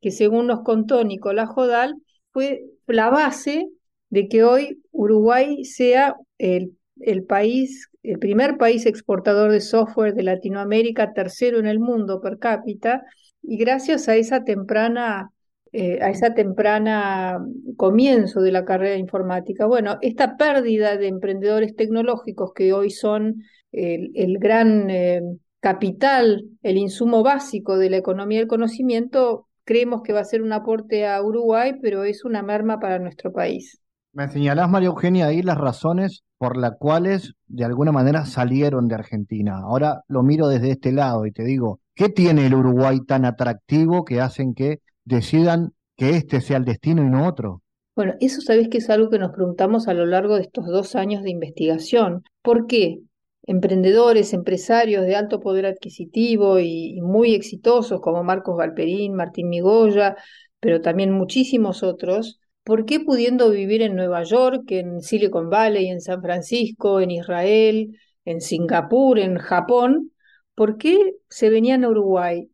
que según nos contó Nicolás Jodal, fue la base de que hoy Uruguay sea el, el país, el primer país exportador de software de Latinoamérica, tercero en el mundo per cápita, y gracias a esa temprana eh, a esa temprana comienzo de la carrera informática. Bueno, esta pérdida de emprendedores tecnológicos que hoy son el, gran eh, capital, el insumo básico de la economía del conocimiento, creemos que va a ser un aporte a Uruguay, pero es una merma para nuestro país. Me señalás, María Eugenia, ahí las razones por las cuales de alguna manera salieron de Argentina. Ahora lo miro desde este lado y te digo, ¿qué tiene el Uruguay tan atractivo que hacen que decidan que este sea el destino y no otro? Bueno, eso sabés que es algo que nos preguntamos a lo largo de estos dos años de investigación. ¿Por qué? Emprendedores, empresarios de alto poder adquisitivo y, muy exitosos como Marcos Galperín, Martín Migoya, pero también muchísimos otros, ¿por qué pudiendo vivir en Nueva York, en Silicon Valley, en San Francisco, en Israel, en Singapur, en Japón, ¿por qué se venían a Uruguay?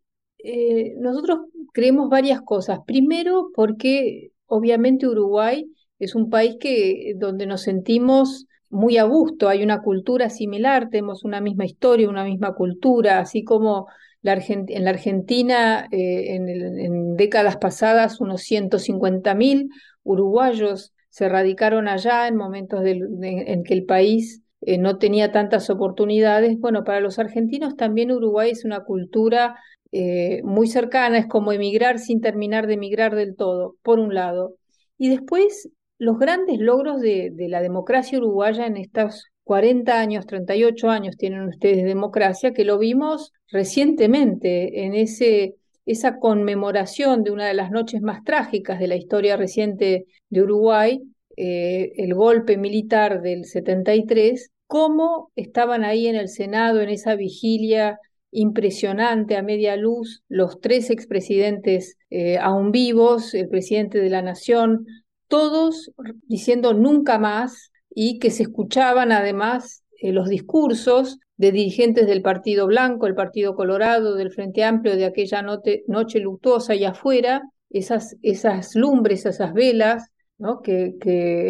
Eh, nosotros creemos varias cosas. Primero, porque obviamente Uruguay es un país que, donde nos sentimos muy a gusto, hay una cultura similar, tenemos una misma historia, una misma cultura, así como la en la Argentina eh, en, décadas pasadas unos 150.000 uruguayos se radicaron allá en momentos en que el país eh, no tenía tantas oportunidades. Bueno, para los argentinos también Uruguay es una cultura eh, muy cercana, es como emigrar sin terminar de emigrar del todo, por un lado. Y después, los grandes logros de, la democracia uruguaya en estos 40 años, 38 años tienen ustedes de democracia, que lo vimos recientemente en ese, esa conmemoración de una de las noches más trágicas de la historia reciente de Uruguay, eh, el golpe militar del 73, cómo estaban ahí en el Senado en esa vigilia impresionante a media luz, los tres expresidentes eh, aún vivos, el presidente de la nación, todos diciendo nunca más y que se escuchaban además eh, los discursos de dirigentes del Partido Blanco, el Partido Colorado, del Frente Amplio de aquella noche luctuosa y afuera, esas, esas lumbres, esas velas, ¿no? que,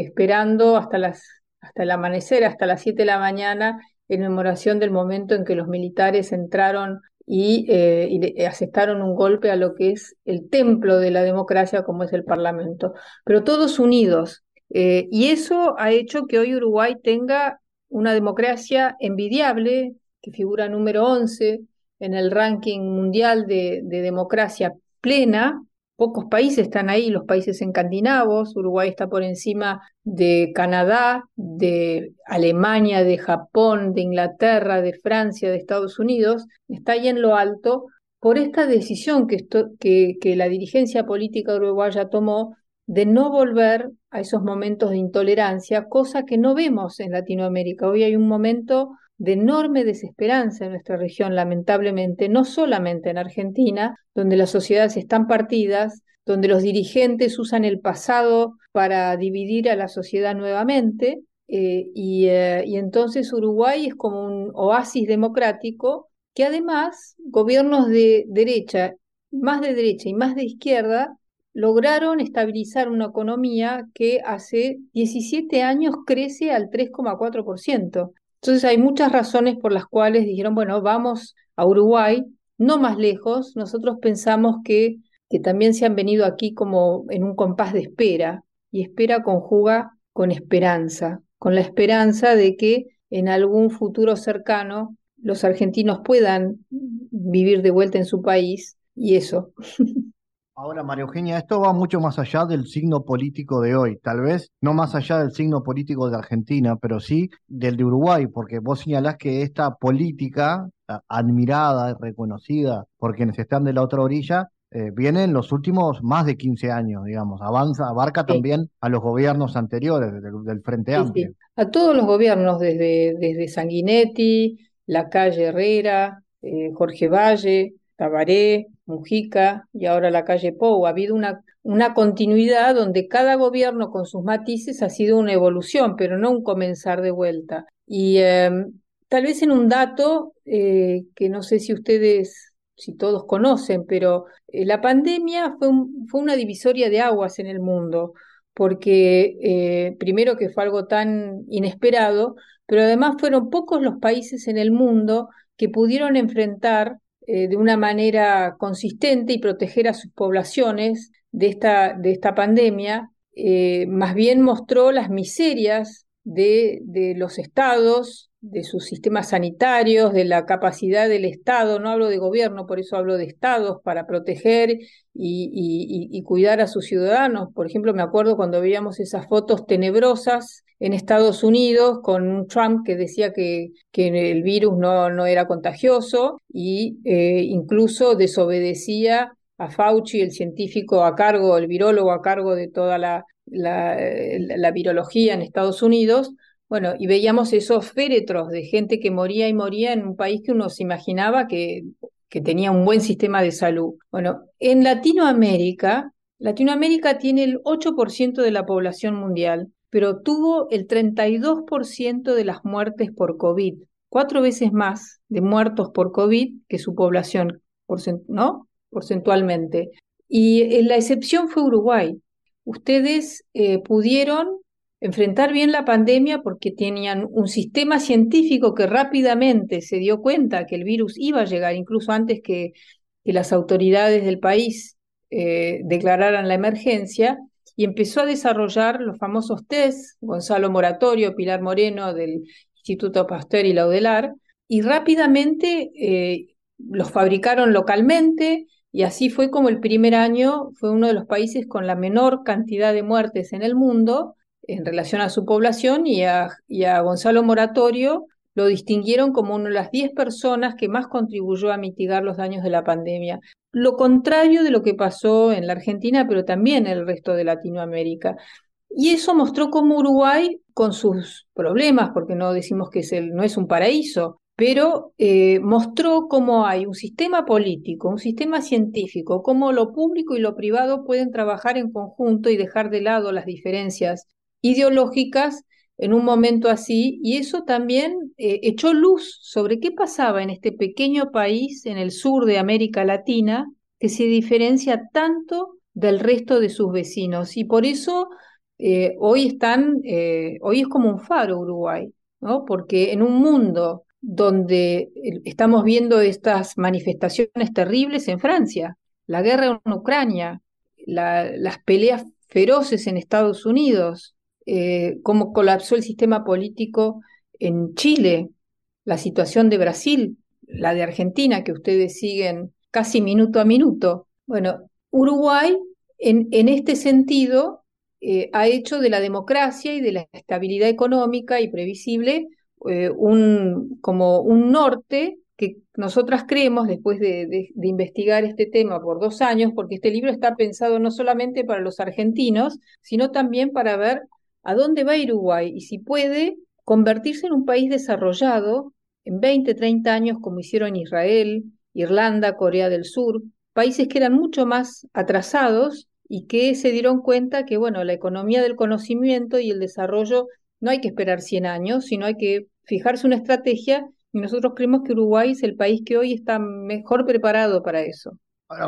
esperando hasta, las, hasta el amanecer, hasta las 7 de la mañana, en memoración del momento en que los militares entraron y, eh, aceptaron un golpe a lo que es el templo de la democracia como es el Parlamento, pero todos unidos. Eh, y eso ha hecho que hoy Uruguay tenga una democracia envidiable, que figura número 11 en el ranking mundial de democracia plena, Pocos países están ahí, los países escandinavos, Uruguay está por encima de Canadá, de Alemania, de Japón, de Inglaterra, de Francia, de Estados Unidos, está ahí en lo alto por esta decisión que, que, que la dirigencia política uruguaya tomó de no volver a esos momentos de intolerancia, cosa que no vemos en Latinoamérica. Hoy hay un momento de enorme desesperanza en nuestra región, lamentablemente, no solamente en Argentina, donde las sociedades están partidas, donde los dirigentes usan el pasado para dividir a la sociedad nuevamente, eh, y, eh, y entonces Uruguay es como un oasis democrático que además gobiernos de derecha, más de derecha y más de izquierda, lograron estabilizar una economía que hace 17 años crece al 3,4%. Entonces hay muchas razones por las cuales dijeron, bueno, vamos a Uruguay, no más lejos. Nosotros pensamos que, que también se han venido aquí como en un compás de espera, y espera conjuga con esperanza, con la esperanza de que en algún futuro cercano los argentinos puedan vivir de vuelta en su país y eso. Ahora, María Eugenia, esto va mucho más allá del signo político de hoy, tal vez no más allá del signo político de Argentina, pero sí del de Uruguay, porque vos señalás que esta política admirada y reconocida por quienes están de la otra orilla, eh, viene en los últimos más de 15 años, digamos, avanza, abarca también a los gobiernos anteriores del, Frente Amplio. A todos los gobiernos, desde, desde Sanguinetti, La Calle Herrera, eh, Jorge Valle, Tabaré, Mujica y ahora la calle Pou. Ha habido una, una continuidad donde cada gobierno con sus matices ha sido una evolución, pero no un comenzar de vuelta. Y em, tal vez en un dato eh, que no sé si ustedes, si todos conocen, pero eh, la pandemia fue, fue una divisoria de aguas en el mundo, porque eh, primero que fue algo tan inesperado, pero además fueron pocos los países en el mundo que pudieron enfrentar eh, de una manera consistente y proteger a sus poblaciones de esta, de esta pandemia, eh, más bien mostró las miserias de, de los estados, de sus sistemas sanitarios, de la capacidad del Estado, no hablo de gobierno, por eso hablo de estados, para proteger y, cuidar a sus ciudadanos. Por ejemplo, me acuerdo cuando veíamos esas fotos tenebrosas en Estados Unidos con un Trump que decía que, el virus no, no, era contagioso y eh, incluso desobedecía a Fauci, el científico a cargo, el virólogo a cargo de toda la, la, la virología en Estados Unidos, bueno, y veíamos esos féretros de gente que moría y moría en un país que uno se imaginaba que, que tenía un buen sistema de salud. Bueno, en Latinoamérica, Latinoamérica tiene el 8% de la población mundial, pero tuvo el 32% de las muertes por COVID, cuatro veces más de muertos por COVID que su población. Porcentualmente. Y eh, la excepción fue Uruguay. Ustedes eh, pudieron enfrentar bien la pandemia porque tenían un sistema científico que rápidamente se dio cuenta que el virus iba a llegar, incluso antes que, las autoridades del país eh, declararan la emergencia, y empezó a desarrollar los famosos test, Gonzalo Moratorio, Pilar Moreno del Instituto Pasteur y Laudelar, y rápidamente eh, los fabricaron localmente, y así fue como el primer año fue uno de los países con la menor cantidad de muertes en el mundo, en relación a su población y a, Gonzalo Moratorio lo distinguieron como una de las 10 personas que más contribuyó a mitigar los daños de la pandemia. Lo contrario de lo que pasó en la Argentina, pero también en el resto de Latinoamérica. Y eso mostró cómo Uruguay, con sus problemas, porque no decimos que no es un paraíso, pero eh, mostró cómo hay un sistema político, un sistema científico, cómo lo público y lo privado pueden trabajar en conjunto y dejar de lado las diferencias ideológicas en un momento así, y eso también eh, echó luz sobre qué pasaba en este pequeño país en el sur de América Latina, que se diferencia tanto del resto de sus vecinos. Y por eso eh, hoy están, eh, hoy es como un faro Uruguay, ¿no? Porque en un mundo donde estamos viendo estas manifestaciones terribles en Francia, la guerra en Ucrania, las peleas feroces en Estados Unidos, eh, cómo colapsó el sistema político en Chile, la situación de Brasil, la de Argentina, que ustedes siguen casi minuto a minuto. Bueno, Uruguay, en, este sentido, eh, ha hecho de la democracia y de la estabilidad económica y previsible eh, un, como un norte que nosotras creemos, después de, de, investigar este tema por dos años, porque este libro está pensado no solamente para los argentinos, sino también para ver a dónde va Uruguay y si puede convertirse en un país desarrollado en 20, 30 años como hicieron Israel, Irlanda, Corea del Sur, países que eran mucho más atrasados y que se dieron cuenta que, bueno, la economía del conocimiento y el desarrollo no hay que esperar 100 años, sino hay que fijarse una estrategia y nosotros creemos que Uruguay es el país que hoy está mejor preparado para eso.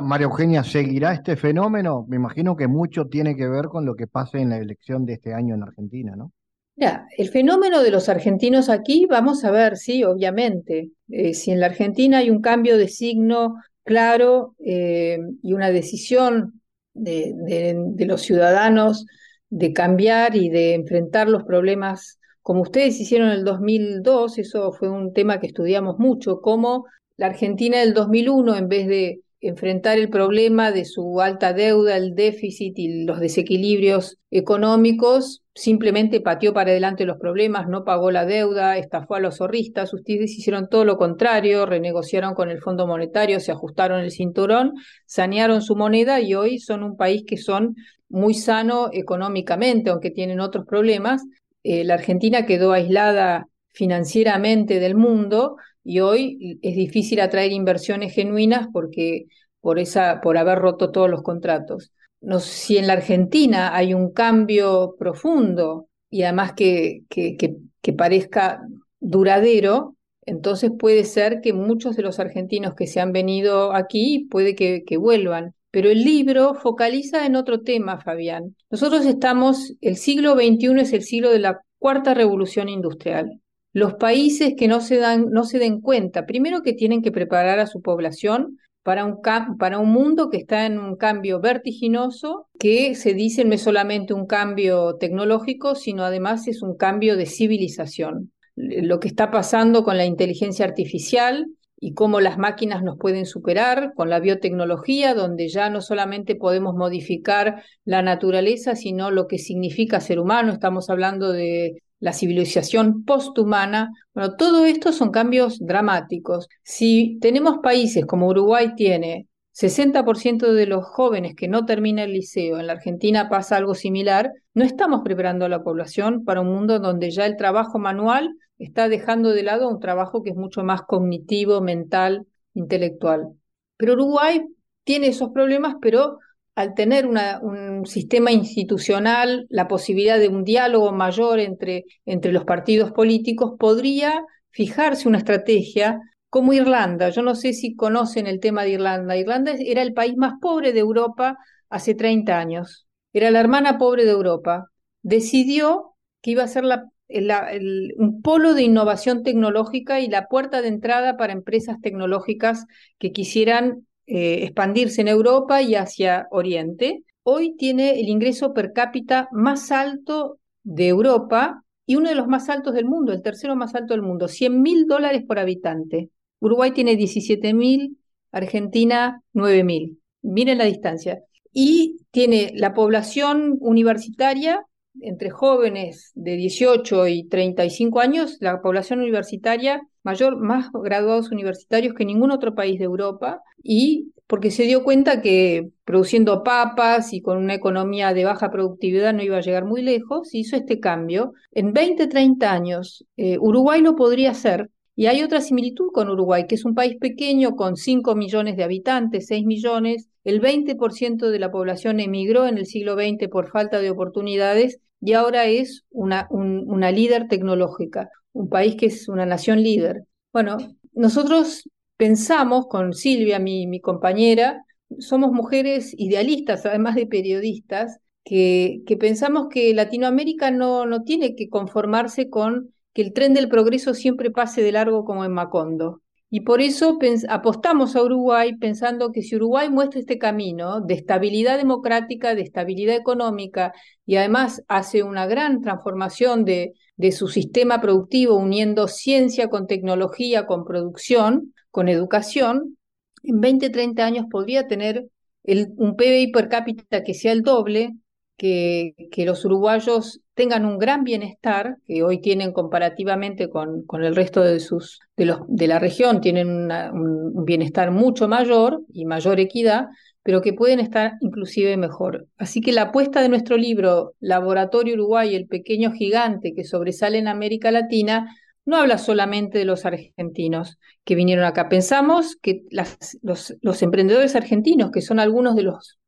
María Eugenia, ¿seguirá este fenómeno? Me imagino que mucho tiene que ver con lo que pase en la elección de este año en Argentina, ¿no? Ya, el fenómeno de los argentinos aquí, vamos a ver, sí, obviamente. Eh, si en la Argentina hay un cambio de signo claro eh, y una decisión de, de, los ciudadanos de cambiar y de enfrentar los problemas como ustedes hicieron en el 2002, eso fue un tema que estudiamos mucho, cómo la Argentina del 2001, en vez de enfrentar el problema de su alta deuda, el déficit y los desequilibrios económicos, simplemente pateó para adelante los problemas, no pagó la deuda, estafó a los zorristas, ustedes hicieron todo lo contrario, renegociaron con el Fondo Monetario, se ajustaron el cinturón, sanearon su moneda y hoy son un país que son muy sano económicamente, aunque tienen otros problemas. Eh, la Argentina quedó aislada financieramente del mundo y hoy es difícil atraer inversiones genuinas porque, por, esa, por haber roto todos los contratos. No, si en la Argentina hay un cambio profundo y además que, que, que, parezca duradero, entonces puede ser que muchos de los argentinos que se han venido aquí puede que, que, vuelvan. Pero el libro focaliza en otro tema, Fabián. Nosotros estamos, el siglo XXI es el siglo de la cuarta revolución industrial. Los países que no se, dan, no se den cuenta, primero que tienen que preparar a su población para un, para un mundo que está en un cambio vertiginoso, que se dice no es solamente un cambio tecnológico, sino además es un cambio de civilización. Lo que está pasando con la inteligencia artificial y cómo las máquinas nos pueden superar con la biotecnología, donde ya no solamente podemos modificar la naturaleza, sino lo que significa ser humano. Estamos hablando de la civilización posthumana. Bueno, todo esto son cambios dramáticos. Si tenemos países como Uruguay tiene 60% de los jóvenes que no terminan el liceo, en la Argentina pasa algo similar, no estamos preparando a la población para un mundo donde ya el trabajo manual está dejando de lado un trabajo que es mucho más cognitivo, mental, intelectual. Pero Uruguay tiene esos problemas, pero al tener un sistema institucional, la posibilidad de un diálogo mayor entre, entre los partidos políticos, podría fijarse una estrategia como Irlanda. Yo no sé si conocen el tema de Irlanda. Irlanda era el país más pobre de Europa hace 30 años. Era la hermana pobre de Europa. Decidió que iba a ser un polo de innovación tecnológica y la puerta de entrada para empresas tecnológicas que quisieran eh, expandirse en Europa y hacia Oriente. Hoy tiene el ingreso per cápita más alto de Europa y uno de los más altos del mundo, el tercero más alto del mundo, 100 mil dólares por habitante. Uruguay tiene 17 mil, Argentina 9 mil. Miren la distancia. Y tiene la población universitaria entre jóvenes de 18 y 35 años, la población universitaria mayor, más graduados universitarios que ningún otro país de Europa, y porque se dio cuenta que produciendo papas y con una economía de baja productividad no iba a llegar muy lejos, hizo este cambio. En 20, 30 años, eh, Uruguay lo podría hacer, y hay otra similitud con Uruguay, que es un país pequeño con 5 millones de habitantes, 6 millones, el 20% de la población emigró en el siglo XX por falta de oportunidades y ahora es una, una líder tecnológica, un país que es una nación líder. Bueno, nosotros pensamos con Silvia, mi, mi compañera, somos mujeres idealistas, además de periodistas, que, que pensamos que Latinoamérica no, no tiene que conformarse con que el tren del progreso siempre pase de largo como en Macondo. Y por eso apostamos a Uruguay pensando que si Uruguay muestra este camino de estabilidad democrática, de estabilidad económica y además hace una gran transformación de, de su sistema productivo uniendo ciencia con tecnología, con producción, con educación, en 20, 30 años podría tener el, un PBI per cápita que sea el doble, que, los uruguayos tengan un gran bienestar, que hoy tienen comparativamente con, con el resto de, sus, de, los, de la región, tienen un bienestar mucho mayor y mayor equidad, pero que pueden estar inclusive mejor. Así que la apuesta de nuestro libro, Laboratorio Uruguay, el pequeño gigante que sobresale en América Latina, no habla solamente de los argentinos que vinieron acá. Pensamos que los, los emprendedores argentinos, que son algunos de los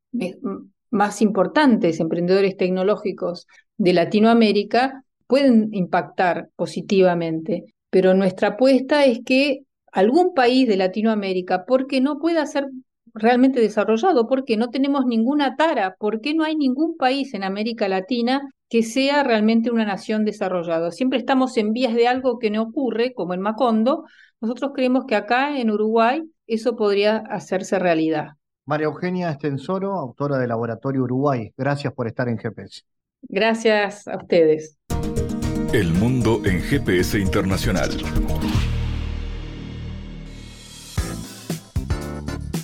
más importantes emprendedores tecnológicos de Latinoamérica pueden impactar positivamente, pero nuestra apuesta es que algún país de Latinoamérica, porque no pueda ser realmente desarrollado, porque no tenemos ninguna tara, porque no hay ningún país en América Latina que sea realmente una nación desarrollada. Siempre estamos en vías de algo que no ocurre, como en Macondo. Nosotros creemos que acá en Uruguay eso podría hacerse realidad. María Eugenia Estensoro, autora de Laboratorio Uruguay. Gracias por estar en GPS. Gracias a ustedes. El mundo en GPS Internacional.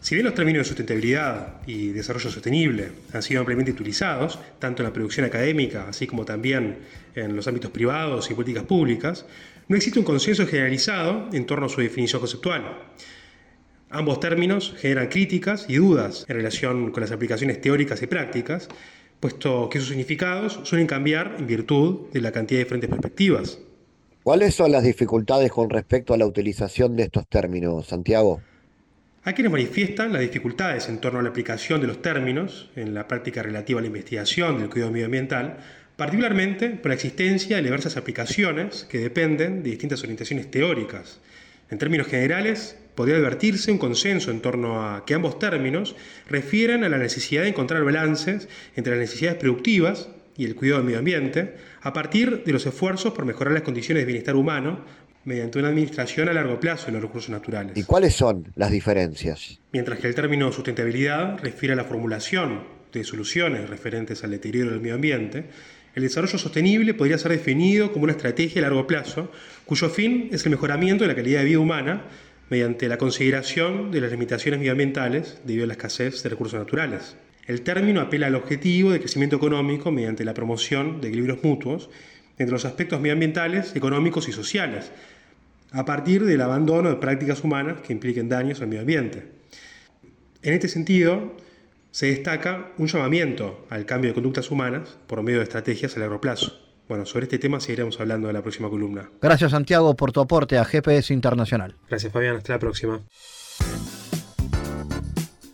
Si bien los términos de sustentabilidad y desarrollo sostenible han sido ampliamente utilizados, tanto en la producción académica, así como también en los ámbitos privados y políticas públicas, no existe un consenso generalizado en torno a su definición conceptual. Ambos términos generan críticas y dudas en relación con las aplicaciones teóricas y prácticas, puesto que sus significados suelen cambiar en virtud de la cantidad de diferentes perspectivas. ¿Cuáles son las dificultades con respecto a la utilización de estos términos, Santiago? Hay quienes manifiestan las dificultades en torno a la aplicación de los términos en la práctica relativa a la investigación del cuidado medioambiental, particularmente por la existencia de diversas aplicaciones que dependen de distintas orientaciones teóricas. En términos generales, podría advertirse un consenso en torno a que ambos términos refieren a la necesidad de encontrar balances entre las necesidades productivas y el cuidado del medio ambiente a partir de los esfuerzos por mejorar las condiciones de bienestar humano mediante una administración a largo plazo de los recursos naturales. ¿Y cuáles son las diferencias? Mientras que el término sustentabilidad refiere a la formulación de soluciones referentes al deterioro del medio ambiente, el desarrollo sostenible podría ser definido como una estrategia a largo plazo cuyo fin es el mejoramiento de la calidad de vida humana mediante la consideración de las limitaciones medioambientales debido a la escasez de recursos naturales. El término apela al objetivo de crecimiento económico mediante la promoción de equilibrios mutuos entre los aspectos medioambientales, económicos y sociales, a partir del abandono de prácticas humanas que impliquen daños al medio ambiente. En este sentido, se destaca un llamamiento al cambio de conductas humanas por medio de estrategias a largo plazo. Bueno, sobre este tema seguiremos hablando en la próxima columna. Gracias Santiago por tu aporte a GPS Internacional. Gracias Fabián, hasta la próxima.